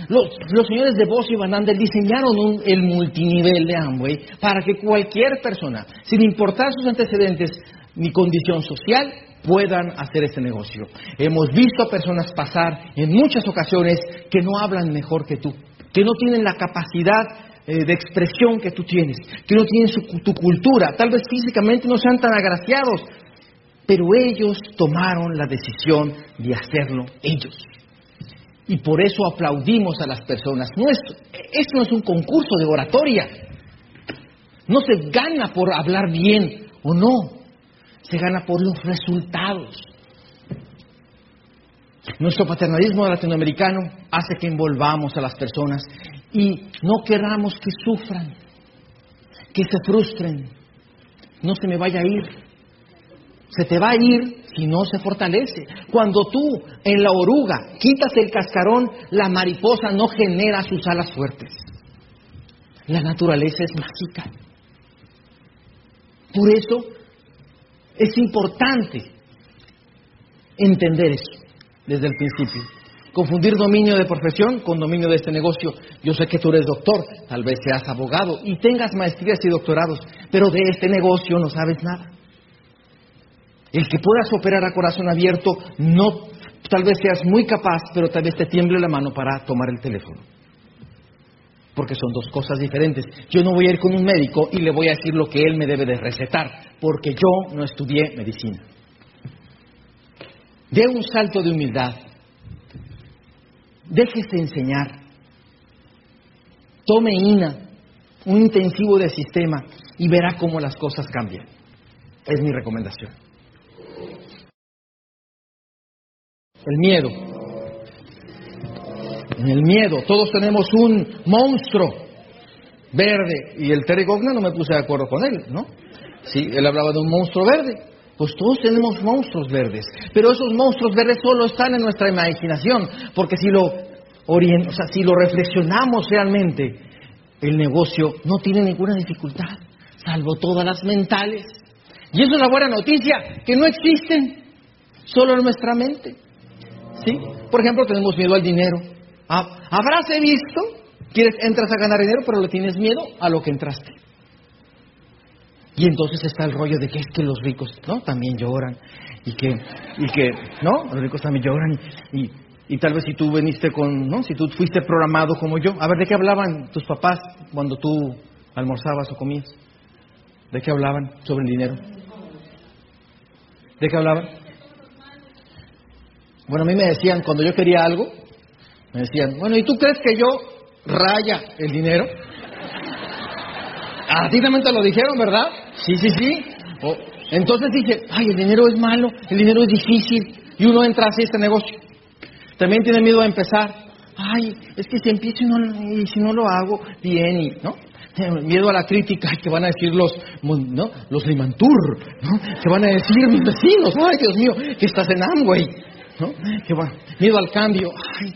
Los, los señores de Bosch y Van Andel diseñaron un, el multinivel de Amway para que cualquier persona, sin importar sus antecedentes ni condición social, puedan hacer este negocio. Hemos visto a personas pasar en muchas ocasiones que no hablan mejor que tú, que no tienen la capacidad eh, de expresión que tú tienes, que no tienen su, tu cultura, tal vez físicamente no sean tan agraciados, pero ellos tomaron la decisión de hacerlo ellos. Y por eso aplaudimos a las personas. Esto no es un concurso de oratoria. No se gana por hablar bien o no. Se gana por los resultados. Nuestro paternalismo latinoamericano hace que envolvamos a las personas y no queramos que sufran, que se frustren. No se me vaya a ir, se te va a ir si no se fortalece. Cuando tú en la oruga quitas el cascarón, la mariposa no genera sus alas fuertes. La naturaleza es mágica. Por eso es importante entender eso desde el principio. Confundir dominio de profesión con dominio de este negocio. Yo sé que tú eres doctor, tal vez seas abogado y tengas maestrías y doctorados, pero de este negocio no sabes nada. El que puedas operar a corazón abierto, no, tal vez seas muy capaz, pero tal vez te tiemble la mano para tomar el teléfono. Porque son dos cosas diferentes. Yo no voy a ir con un médico y le voy a decir lo que él me debe de recetar, porque yo no estudié medicina. Dé un salto de humildad. Déjese enseñar. Tome INA, un intensivo de sistema, y verá cómo las cosas cambian. Es mi recomendación. El miedo. En el miedo, todos tenemos un monstruo verde. Y el Terry no me puse de acuerdo con él, ¿no? Sí, él hablaba de un monstruo verde. Pues todos tenemos monstruos verdes. Pero esos monstruos verdes solo están en nuestra imaginación. Porque si lo, orient o sea, si lo reflexionamos realmente, el negocio no tiene ninguna dificultad, salvo todas las mentales. Y eso es la buena noticia, que no existen, solo en nuestra mente. ¿Sí? Por ejemplo, tenemos miedo al dinero. Ah, Habráse visto, quieres, entras a ganar dinero, pero le tienes miedo a lo que entraste. Y entonces está el rollo de que es que los ricos, ¿no? También lloran. Y que, y que, ¿no? Los ricos también lloran. Y, y tal vez si tú viniste con, ¿no? Si tú fuiste programado como yo. A ver, ¿de qué hablaban tus papás cuando tú almorzabas o comías? ¿De qué hablaban sobre el dinero? ¿De qué hablaban? Bueno, a mí me decían, cuando yo quería algo, me decían, bueno, ¿y tú crees que yo raya el dinero. A ti también te lo dijeron, ¿verdad? Sí, sí, sí. Entonces dice, ay, el dinero es malo, el dinero es difícil, y uno entra así a este negocio. También tiene miedo a empezar. Ay, es que si empiezo y, no, y si no lo hago bien, y, ¿no? Miedo a la crítica, que van a decir los, ¿no? Los Limantur, ¿no? Que van a decir mis vecinos, ay, Dios mío, que estás en Amway, ¿no? Que va- miedo al cambio, ay,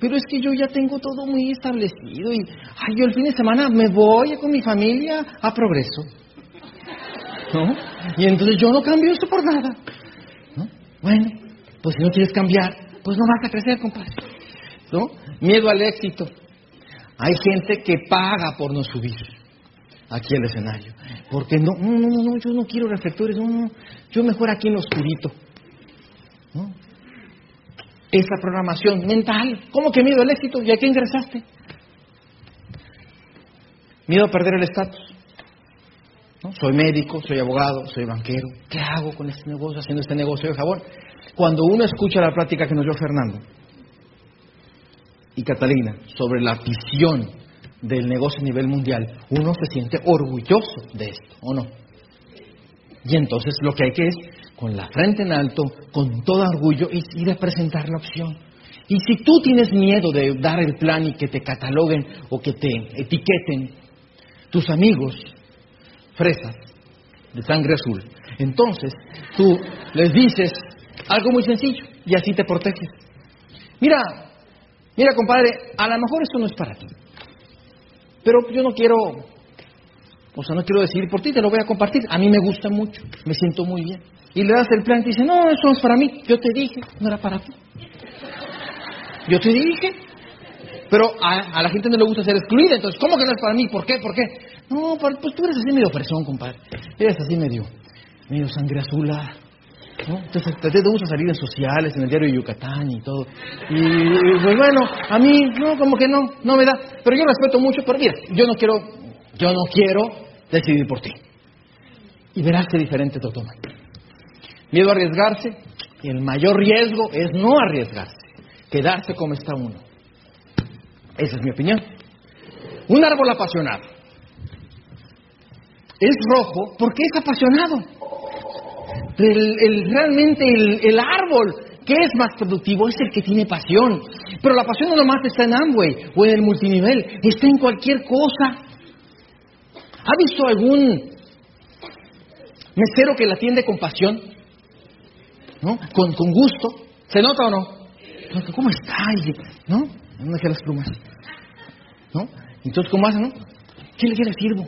pero es que yo ya tengo todo muy establecido y, ay, yo el fin de semana me voy con mi familia a progreso, ¿no? Y entonces yo no cambio eso por nada, ¿no? Bueno, pues si no quieres cambiar, pues no vas a crecer, compadre. ¿No? Miedo al éxito. Hay gente que paga por no subir aquí al escenario. Porque no, no, no, no, yo no quiero reflectores, no, no, yo mejor aquí en lo oscurito. ¿No? Esa programación mental, ¿cómo que miedo al éxito? ¿Y a qué ingresaste? Miedo a perder el estatus. ¿no? Soy médico, soy abogado, soy banquero. ¿Qué hago con este negocio, haciendo este negocio de jabón? Cuando uno escucha la plática que nos dio Fernando y Catalina sobre la visión del negocio a nivel mundial, uno se siente orgulloso de esto, ¿o no? Y entonces lo que hay que es, con la frente en alto, con todo orgullo, y ir a presentar la opción. Y si tú tienes miedo de dar el plan y que te cataloguen o que te etiqueten tus amigos, fresas de sangre azul, entonces tú les dices algo muy sencillo y así te proteges. Mira, mira compadre, a lo mejor esto no es para ti, pero yo no quiero, o sea, no quiero decidir por ti, te lo voy a compartir. A mí me gusta mucho, me siento muy bien. Y le das el plan y te dice, no, eso es para mí. Yo te dije, no era para ti. Yo te dije. Pero a, a la gente no le gusta ser excluida, entonces, ¿cómo que no es para mí? ¿Por qué? ¿Por qué? No, pues tú eres así medio persón, compadre. Eres así medio, medio sangre azula. ¿no? Entonces, te, gusta salir en sociales, en el diario de Yucatán y todo. Y, y, pues bueno, a mí, no, como que no, no me da. Pero yo respeto mucho, pero mira, yo no quiero, yo no quiero decidir por ti. Y verás qué diferente te toma. Miedo a arriesgarse, y el mayor riesgo es no arriesgarse, quedarse como está uno. Esa es mi opinión. Un árbol apasionado es rojo porque es apasionado. Realmente el, el árbol que es más productivo es el que tiene pasión. Pero la pasión no nomás está en Amway o en el multinivel, está en cualquier cosa. ¿Ha visto algún mesero que la atiende con pasión? ¿No? Con, con gusto. ¿Se nota o no? ¿Cómo está? ¿No? ¿Dónde dejé las plumas? ¿No? Entonces, ¿cómo hace, no? ¿Qué le, qué le sirvo?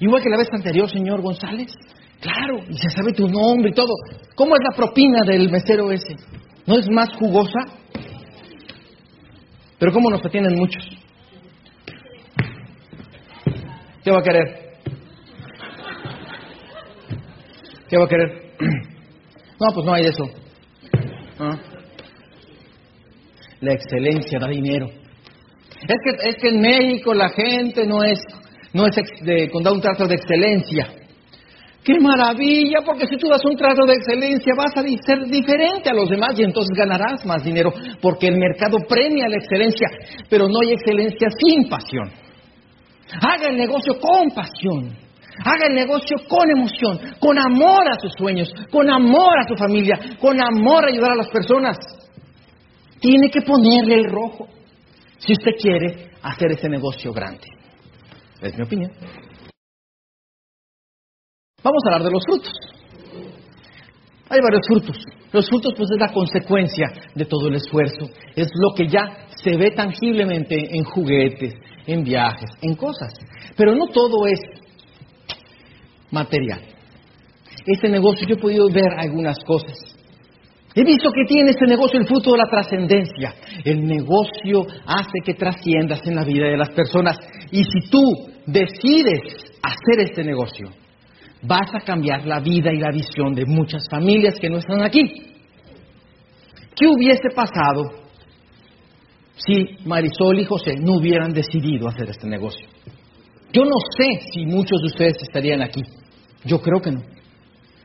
Igual que la vez anterior, señor González. Claro, y se sabe tu nombre y todo. ¿Cómo es la propina del mesero ese? ¿No es más jugosa? Pero ¿cómo nos atienden muchos? ¿Qué va a querer? ¿Qué va a querer? No, pues no hay eso. Ah. La excelencia da dinero. Es que, es que en México la gente no es, no es de, con da un trato de excelencia. ¡Qué maravilla! Porque si tú das un trato de excelencia vas a ser diferente a los demás y entonces ganarás más dinero porque el mercado premia la excelencia, pero no hay excelencia sin pasión. Haga el negocio con pasión. Haga el negocio con emoción, con amor a sus sueños, con amor a su familia, con amor a ayudar a las personas. Tiene que ponerle el rojo si usted quiere hacer ese negocio grande. Es mi opinión. Vamos a hablar de los frutos. Hay varios frutos. Los frutos pues es la consecuencia de todo el esfuerzo. Es lo que ya se ve tangiblemente en juguetes, en viajes, en cosas. Pero no todo es material. Este negocio yo he podido ver algunas cosas. He visto que tiene este negocio el fruto de la trascendencia. El negocio hace que trasciendas en la vida de las personas. Y si tú decides hacer este negocio, vas a cambiar la vida y la visión de muchas familias que no están aquí. ¿Qué hubiese pasado si Marisol y José no hubieran decidido hacer este negocio? Yo no sé si muchos de ustedes estarían aquí. Yo creo que no.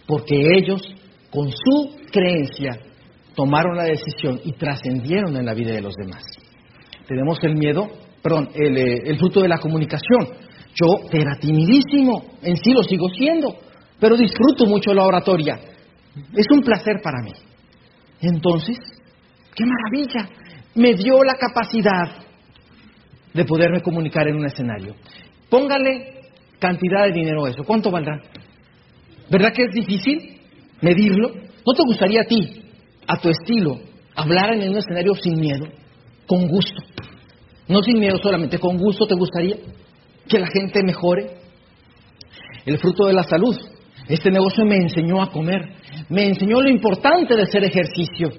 Porque ellos, con su creencia, tomaron la decisión y trascendieron en la vida de los demás. Tenemos el miedo perdón, el, eh, el fruto de la comunicación. Yo era timidísimo, en sí lo sigo siendo, pero disfruto mucho la oratoria. Es un placer para mí. Entonces, qué maravilla. Me dio la capacidad de poderme comunicar en un escenario. Póngale cantidad de dinero a eso. ¿Cuánto valdrá? ¿Verdad que es difícil medirlo? ¿No te gustaría a ti, a tu estilo, hablar en un escenario sin miedo, con gusto? No sin miedo solamente, con gusto te gustaría que la gente mejore. El fruto de la salud. Este negocio me enseñó a comer, me enseñó lo importante de hacer ejercicio,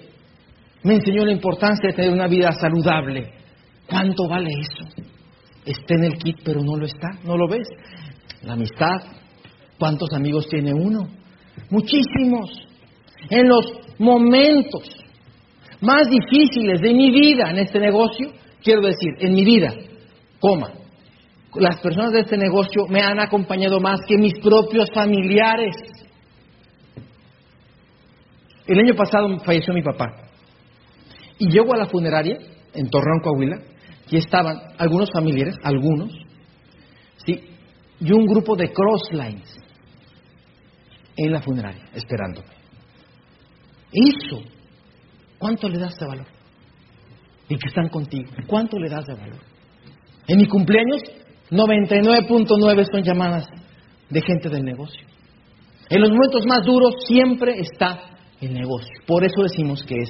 me enseñó la importancia de tener una vida saludable. ¿Cuánto vale eso? Está en el kit, pero no lo está, no lo ves. La amistad, ¿cuántos amigos tiene uno? Muchísimos. En los momentos más difíciles de mi vida en este negocio, quiero decir, en mi vida, coma, las personas de este negocio me han acompañado más que mis propios familiares. El año pasado falleció mi papá. Y llego a la funeraria en Torreón, Coahuila, y estaban algunos familiares, algunos, ¿sí? y un grupo de crosslines en la funeraria, esperándome. Eso, ¿cuánto le das de valor? Y que están contigo, ¿cuánto le das de valor? En mi cumpleaños 99.9 son llamadas de gente del negocio. En los momentos más duros siempre está el negocio. Por eso decimos que es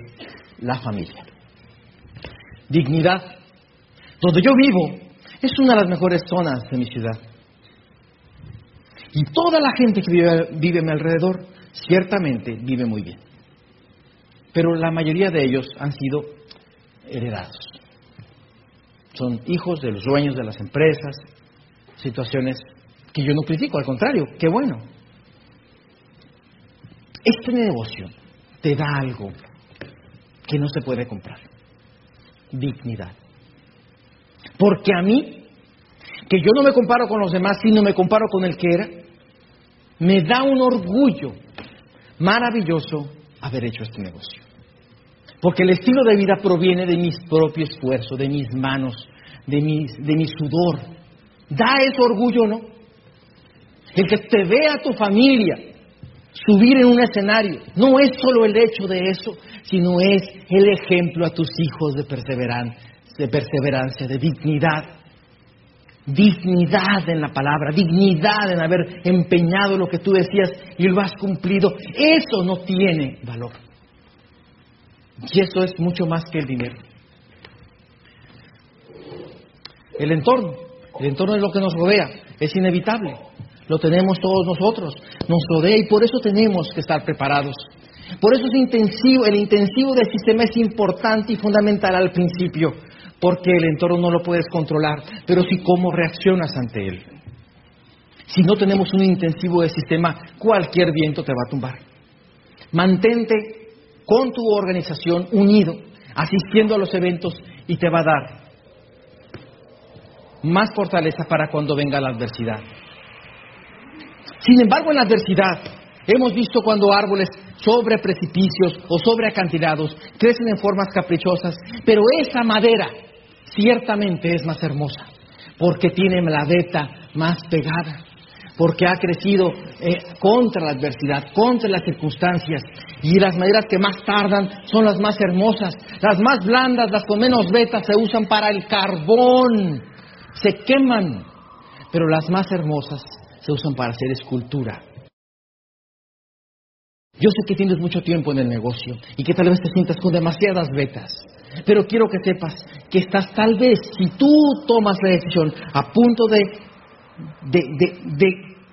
la familia. Dignidad. Donde yo vivo es una de las mejores zonas de mi ciudad. Y toda la gente que vive, vive a mi alrededor ciertamente vive muy bien. Pero la mayoría de ellos han sido heredados son hijos de los dueños de las empresas, situaciones que yo no critico, al contrario, qué bueno. Este negocio te da algo que no se puede comprar, dignidad. Porque a mí, que yo no me comparo con los demás, sino me comparo con el que era, me da un orgullo maravilloso haber hecho este negocio. Porque el estilo de vida proviene de mis propios esfuerzos, de mis manos, de mi, de mi sudor. Da ese orgullo, ¿no? El que te vea tu familia subir en un escenario, no es solo el hecho de eso, sino es el ejemplo a tus hijos de perseverancia, de, perseverancia, de dignidad. Dignidad en la palabra, dignidad en haber empeñado lo que tú decías y lo has cumplido. Eso no tiene valor. Y eso es mucho más que el dinero. El entorno, el entorno es lo que nos rodea, es inevitable. Lo tenemos todos nosotros, nos rodea y por eso tenemos que estar preparados. Por eso es intensivo, el intensivo del sistema es importante y fundamental al principio, porque el entorno no lo puedes controlar, pero sí cómo reaccionas ante él. Si no tenemos un intensivo del sistema, cualquier viento te va a tumbar. Mantente con tu organización unido, asistiendo a los eventos y te va a dar más fortaleza para cuando venga la adversidad. Sin embargo, en la adversidad hemos visto cuando árboles sobre precipicios o sobre acantilados crecen en formas caprichosas, pero esa madera ciertamente es más hermosa porque tiene la veta más pegada porque ha crecido eh, contra la adversidad, contra las circunstancias. Y las maderas que más tardan son las más hermosas. Las más blandas, las con menos vetas, se usan para el carbón. Se queman. Pero las más hermosas se usan para hacer escultura. Yo sé que tienes mucho tiempo en el negocio y que tal vez te sientas con demasiadas vetas, pero quiero que sepas que estás tal vez, si tú tomas la decisión, a punto de de,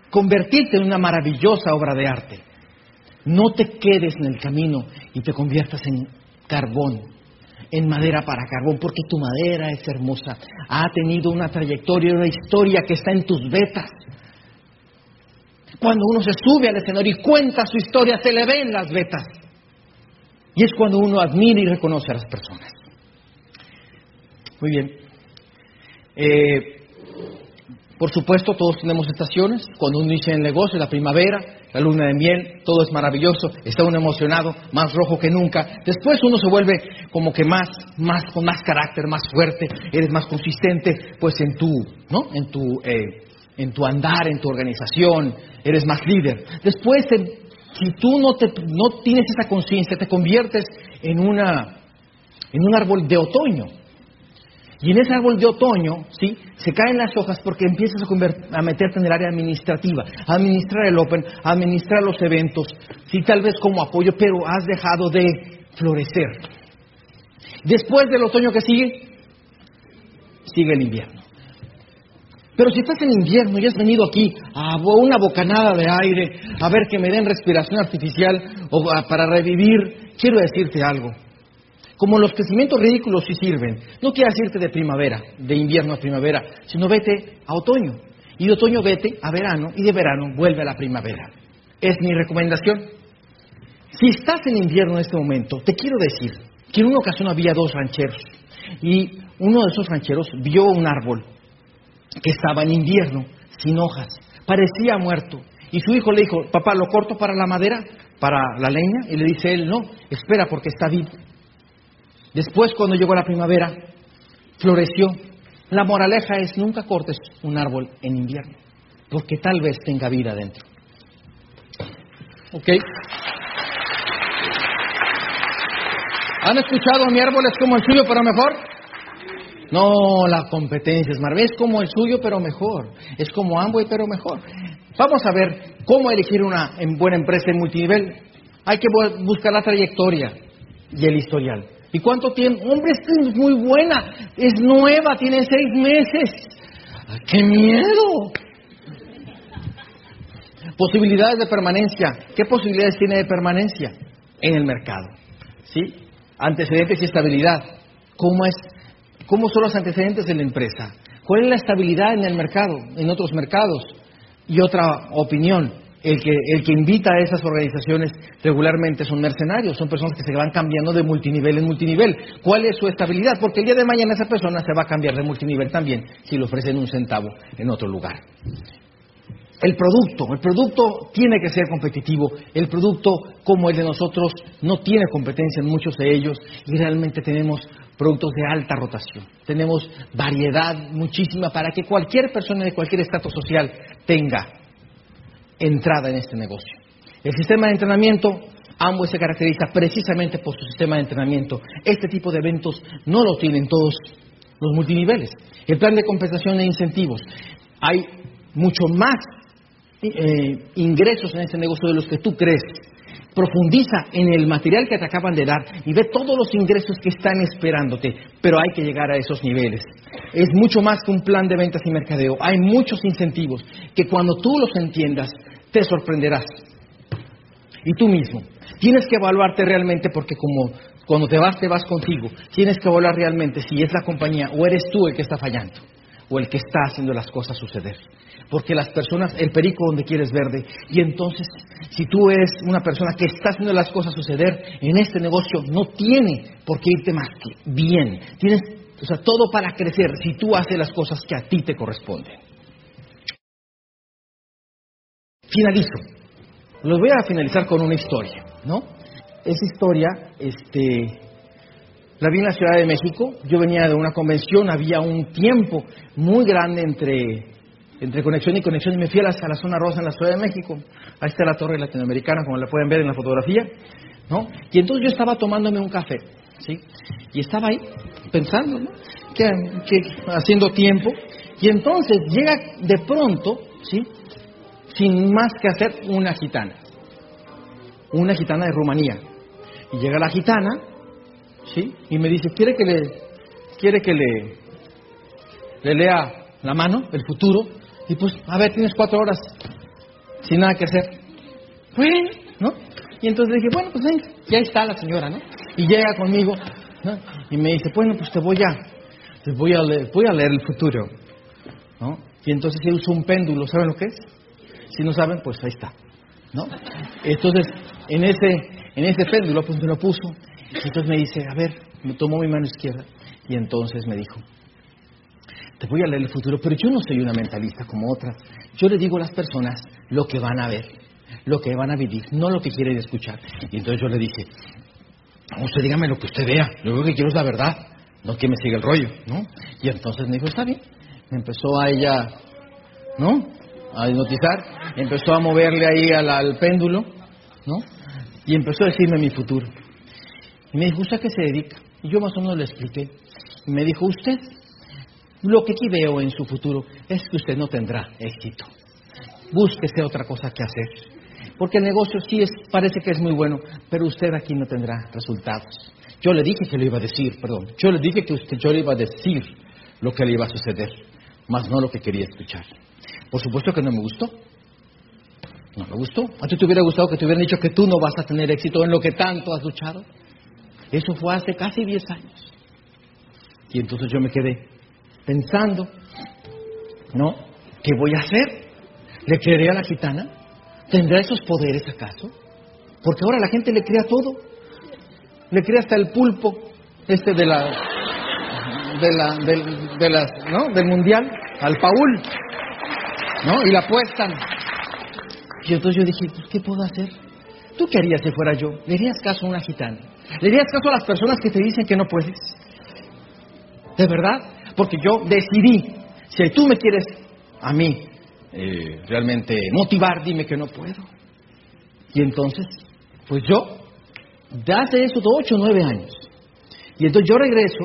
convertirte en una maravillosa obra de arte. No te quedes en el camino y te conviertas en carbón, en madera para carbón, porque tu madera es hermosa, ha tenido una trayectoria, una historia que está en tus vetas. Cuando uno se sube al escenario y cuenta su historia, se le ven las vetas. Y es cuando uno admira y reconoce a las personas. Muy bien. Eh, por supuesto, todos tenemos estaciones. Cuando uno inicia el negocio, la primavera, la luna de miel, todo es maravilloso, está uno emocionado, más rojo que nunca. Después uno se vuelve como que más, más, con más carácter, más fuerte, eres más consistente, pues en tu, ¿no? En tu, eh, en tu andar, en tu organización, eres más líder. Después, si tú no, te, no tienes esa conciencia, te conviertes en, una, en un árbol de otoño. Y en ese árbol de otoño, ¿sí? Se caen las hojas porque empiezas a, a, meterte en el área administrativa, a administrar el Open, a administrar los eventos, sí, tal vez como apoyo, pero has dejado de florecer. Después del otoño que sigue, sigue el invierno. Pero si estás en invierno y has venido aquí a una bocanada de aire, a ver que me den respiración artificial o para revivir, quiero decirte algo. Como los crecimientos ridículos sí sirven, no quieras irte de primavera, de invierno a primavera, sino vete a otoño. Y de otoño vete a verano y de verano vuelve a la primavera. Es mi recomendación. Si estás en invierno en este momento, te quiero decir que en una ocasión había dos rancheros y uno de esos rancheros vio un árbol que estaba en invierno, sin hojas, parecía muerto. Y su hijo le dijo, papá, ¿lo corto para la madera, para la leña? Y le dice él, no, espera porque está vivo. Después, cuando llegó la primavera, floreció. La moraleja es, nunca cortes un árbol en invierno, porque tal vez tenga vida dentro. ¿Ok? ¿Han escuchado mi árbol es como el suyo, pero mejor? No, la competencia es maravillosa. Es como el suyo, pero mejor. Es como Amway, pero mejor. Vamos a ver cómo elegir una buena empresa en multinivel. Hay que buscar la trayectoria y el historial. ¿Y cuánto tiempo? Hombre, es muy buena. Es nueva, tiene seis meses. ¡Qué miedo! Posibilidades de permanencia. ¿Qué posibilidades tiene de permanencia? En el mercado. ¿Sí? Antecedentes y estabilidad. ¿Cómo es ¿Cómo son los antecedentes de la empresa? ¿Cuál es la estabilidad en el mercado, en otros mercados? Y otra opinión, el que, el que invita a esas organizaciones regularmente son mercenarios, son personas que se van cambiando de multinivel en multinivel. ¿Cuál es su estabilidad? Porque el día de mañana esa persona se va a cambiar de multinivel también si le ofrecen un centavo en otro lugar. El producto, el producto tiene que ser competitivo. El producto como el de nosotros no tiene competencia en muchos de ellos y realmente tenemos productos de alta rotación. Tenemos variedad muchísima para que cualquier persona de cualquier estatus social tenga entrada en este negocio. El sistema de entrenamiento, ambos se caracteriza precisamente por su sistema de entrenamiento. Este tipo de eventos no lo tienen todos los multiniveles. El plan de compensación e incentivos. Hay mucho más eh, ingresos en este negocio de los que tú crees profundiza en el material que te acaban de dar y ve todos los ingresos que están esperándote, pero hay que llegar a esos niveles. Es mucho más que un plan de ventas y mercadeo, hay muchos incentivos que cuando tú los entiendas te sorprenderás. Y tú mismo, tienes que evaluarte realmente porque como cuando te vas, te vas contigo, tienes que evaluar realmente si es la compañía o eres tú el que está fallando o el que está haciendo las cosas suceder porque las personas, el perico donde quieres verde. Y entonces, si tú eres una persona que está haciendo las cosas suceder en este negocio, no tiene por qué irte más que bien. Tienes, o sea, todo para crecer si tú haces las cosas que a ti te corresponden. Finalizo. Los voy a finalizar con una historia, ¿no? Esa historia, este, la vi en la Ciudad de México. Yo venía de una convención, había un tiempo muy grande entre entre conexión y conexión y me fui a la, zona rosa en la Ciudad de México. Ahí está la torre latinoamericana, como la pueden ver en la fotografía. ¿no? Y entonces yo estaba tomándome un café, ¿sí? Y estaba ahí pensando, ¿no? Que, haciendo tiempo. Y entonces llega de pronto, ¿sí? Sin más que hacer, una gitana. Una gitana de Rumanía. Y llega la gitana, ¿sí? Y me dice, ¿quiere que le, quiere que le, le lea la mano, el futuro? Y pues, a ver, tienes cuatro horas sin nada que hacer. Bueno, ¿no? Y entonces dije, bueno, pues venga, ya está la señora, ¿no? Y llega conmigo, ¿no? Y me dice, bueno, pues te voy a, te voy a leer, voy a leer el futuro, ¿no? Y entonces él usó un péndulo, ¿saben lo que es? Si no saben, pues ahí está, ¿no? Entonces, en ese, en ese péndulo, pues me lo puso. Entonces me dice, a ver, me tomó mi mano izquierda y entonces me dijo, te voy a leer el futuro, pero yo no soy una mentalista como otras. Yo le digo a las personas lo que van a ver, lo que van a vivir, no lo que quieren escuchar. Y entonces yo le dije, usted dígame lo que usted vea, lo que quiero es la verdad, no que me siga el rollo, ¿no? Y entonces me dijo, está bien. Me empezó a ella, ¿no? A hipnotizar, empezó a moverle ahí al péndulo, ¿no? Y empezó a decirme mi futuro. Me dijo, ¿usted a qué se dedica? Y yo más o menos le expliqué. Me dijo, usted, lo que aquí veo en su futuro es que usted no tendrá éxito. Búsquese otra cosa que hacer. Porque el negocio sí es, parece que es muy bueno, pero usted aquí no tendrá resultados. Yo le dije que le iba a decir, perdón, yo le dije que usted, yo le iba a decir lo que le iba a suceder, más no lo que quería escuchar. Por supuesto que no me gustó. No me gustó. ¿A ti te hubiera gustado que te hubieran dicho que tú no vas a tener éxito en lo que tanto has luchado? Eso fue hace casi 10 años. Y entonces yo me quedé pensando, ¿no? ¿Qué voy a hacer? ¿Le creeré a la gitana? ¿Tendrá esos poderes acaso? Porque ahora la gente le crea todo. Le crea hasta el pulpo, este de la, de la, del, de las, ¿no? Del mundial, al Paul, ¿no? Y la apuestan. Y entonces yo dije, pues, ¿qué puedo hacer? ¿Tú qué harías si fuera yo? ¿Le harías caso a una gitana? ¿Le harías caso a las personas que te dicen que no puedes? ¿De verdad? Porque yo decidí, si tú me quieres a mí eh, realmente motivar, dime que no puedo. Y entonces, pues yo, de hace eso de ocho o nueve años, y entonces yo regreso,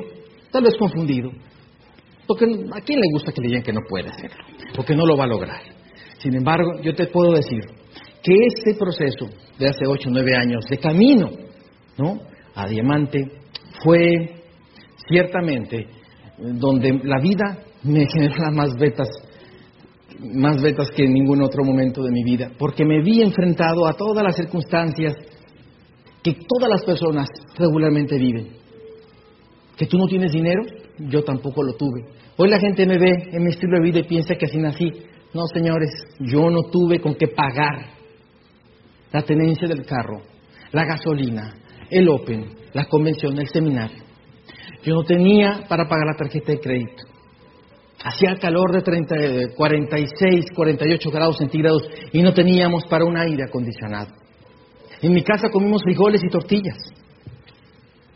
tal vez confundido, porque a quién le gusta que le digan que no puede hacerlo, porque no lo va a lograr. Sin embargo, yo te puedo decir que este proceso de hace ocho o nueve años de camino ¿no? A diamante fue ciertamente donde la vida me genera más vetas, más vetas que en ningún otro momento de mi vida, porque me vi enfrentado a todas las circunstancias que todas las personas regularmente viven. Que tú no tienes dinero, yo tampoco lo tuve. Hoy la gente me ve en mi estilo de vida y piensa que así nací. No, señores, yo no tuve con qué pagar la tenencia del carro, la gasolina, el Open, la convención, el seminario. Yo no tenía para pagar la tarjeta de crédito. Hacía calor de 30, 46, 48 grados centígrados y no teníamos para un aire acondicionado. En mi casa comimos frijoles y tortillas.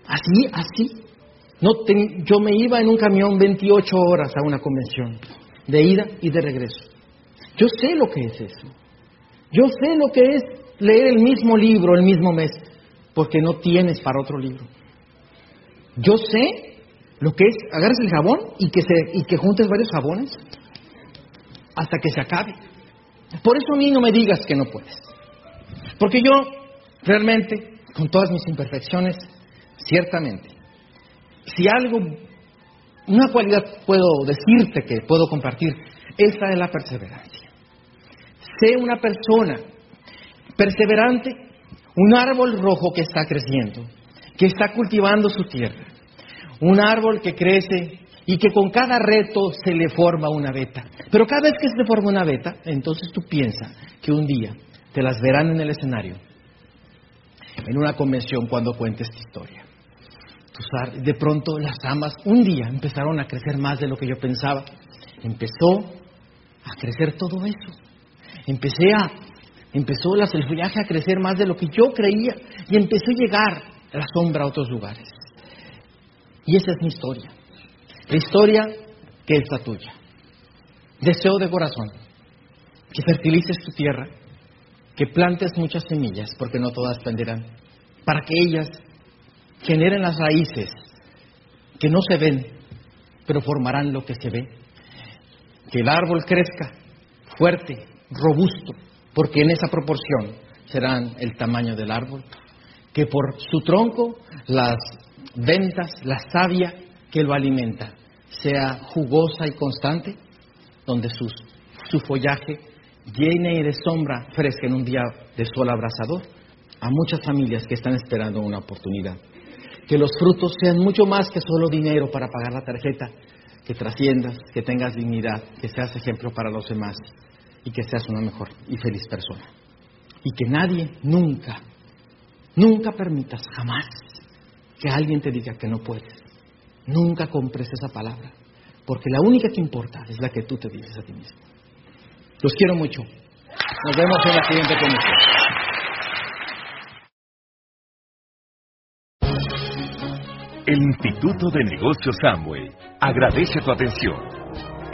Así, así. No yo me iba en un camión 28 horas a una convención, de ida y de regreso. Yo sé lo que es eso. Yo sé lo que es leer el mismo libro el mismo mes, porque no tienes para otro libro. Yo sé lo que es agarres el jabón y que, se, y que juntes varios jabones hasta que se acabe. Por eso a mí no me digas que no puedes. Porque yo realmente, con todas mis imperfecciones, ciertamente, si algo, una cualidad puedo decirte que puedo compartir, esa es la perseverancia. Sé una persona perseverante, un árbol rojo que está creciendo, que está cultivando su tierra, un árbol que crece y que con cada reto se le forma una veta. Pero cada vez que se le forma una veta, entonces tú piensas que un día te las verán en el escenario, en una convención cuando cuentes tu historia. De pronto las amas un día empezaron a crecer más de lo que yo pensaba. Empezó a crecer todo eso. Empecé a, empezó el follaje a crecer más de lo que yo creía y empezó a llegar la sombra a otros lugares. Y esa es mi historia. La historia que es la tuya. Deseo de corazón que fertilices tu tierra, que plantes muchas semillas, porque no todas prenderán, para que ellas generen las raíces que no se ven, pero formarán lo que se ve. Que el árbol crezca fuerte, robusto, porque en esa proporción serán el tamaño del árbol. Que por su tronco las ventas, la savia que lo alimenta, sea jugosa y constante, donde su, su follaje llene de sombra fresca en un día de sol abrasador, a muchas familias que están esperando una oportunidad. Que los frutos sean mucho más que solo dinero para pagar la tarjeta, que trasciendas, que tengas dignidad, que seas ejemplo para los demás y que seas una mejor y feliz persona. Y que nadie nunca, nunca permitas jamás que alguien te diga que no puedes. Nunca compres esa palabra, porque la única que importa es la que tú te dices a ti mismo. Los quiero mucho. Nos vemos en la siguiente comisión. El Instituto de Negocios Amway agradece tu atención.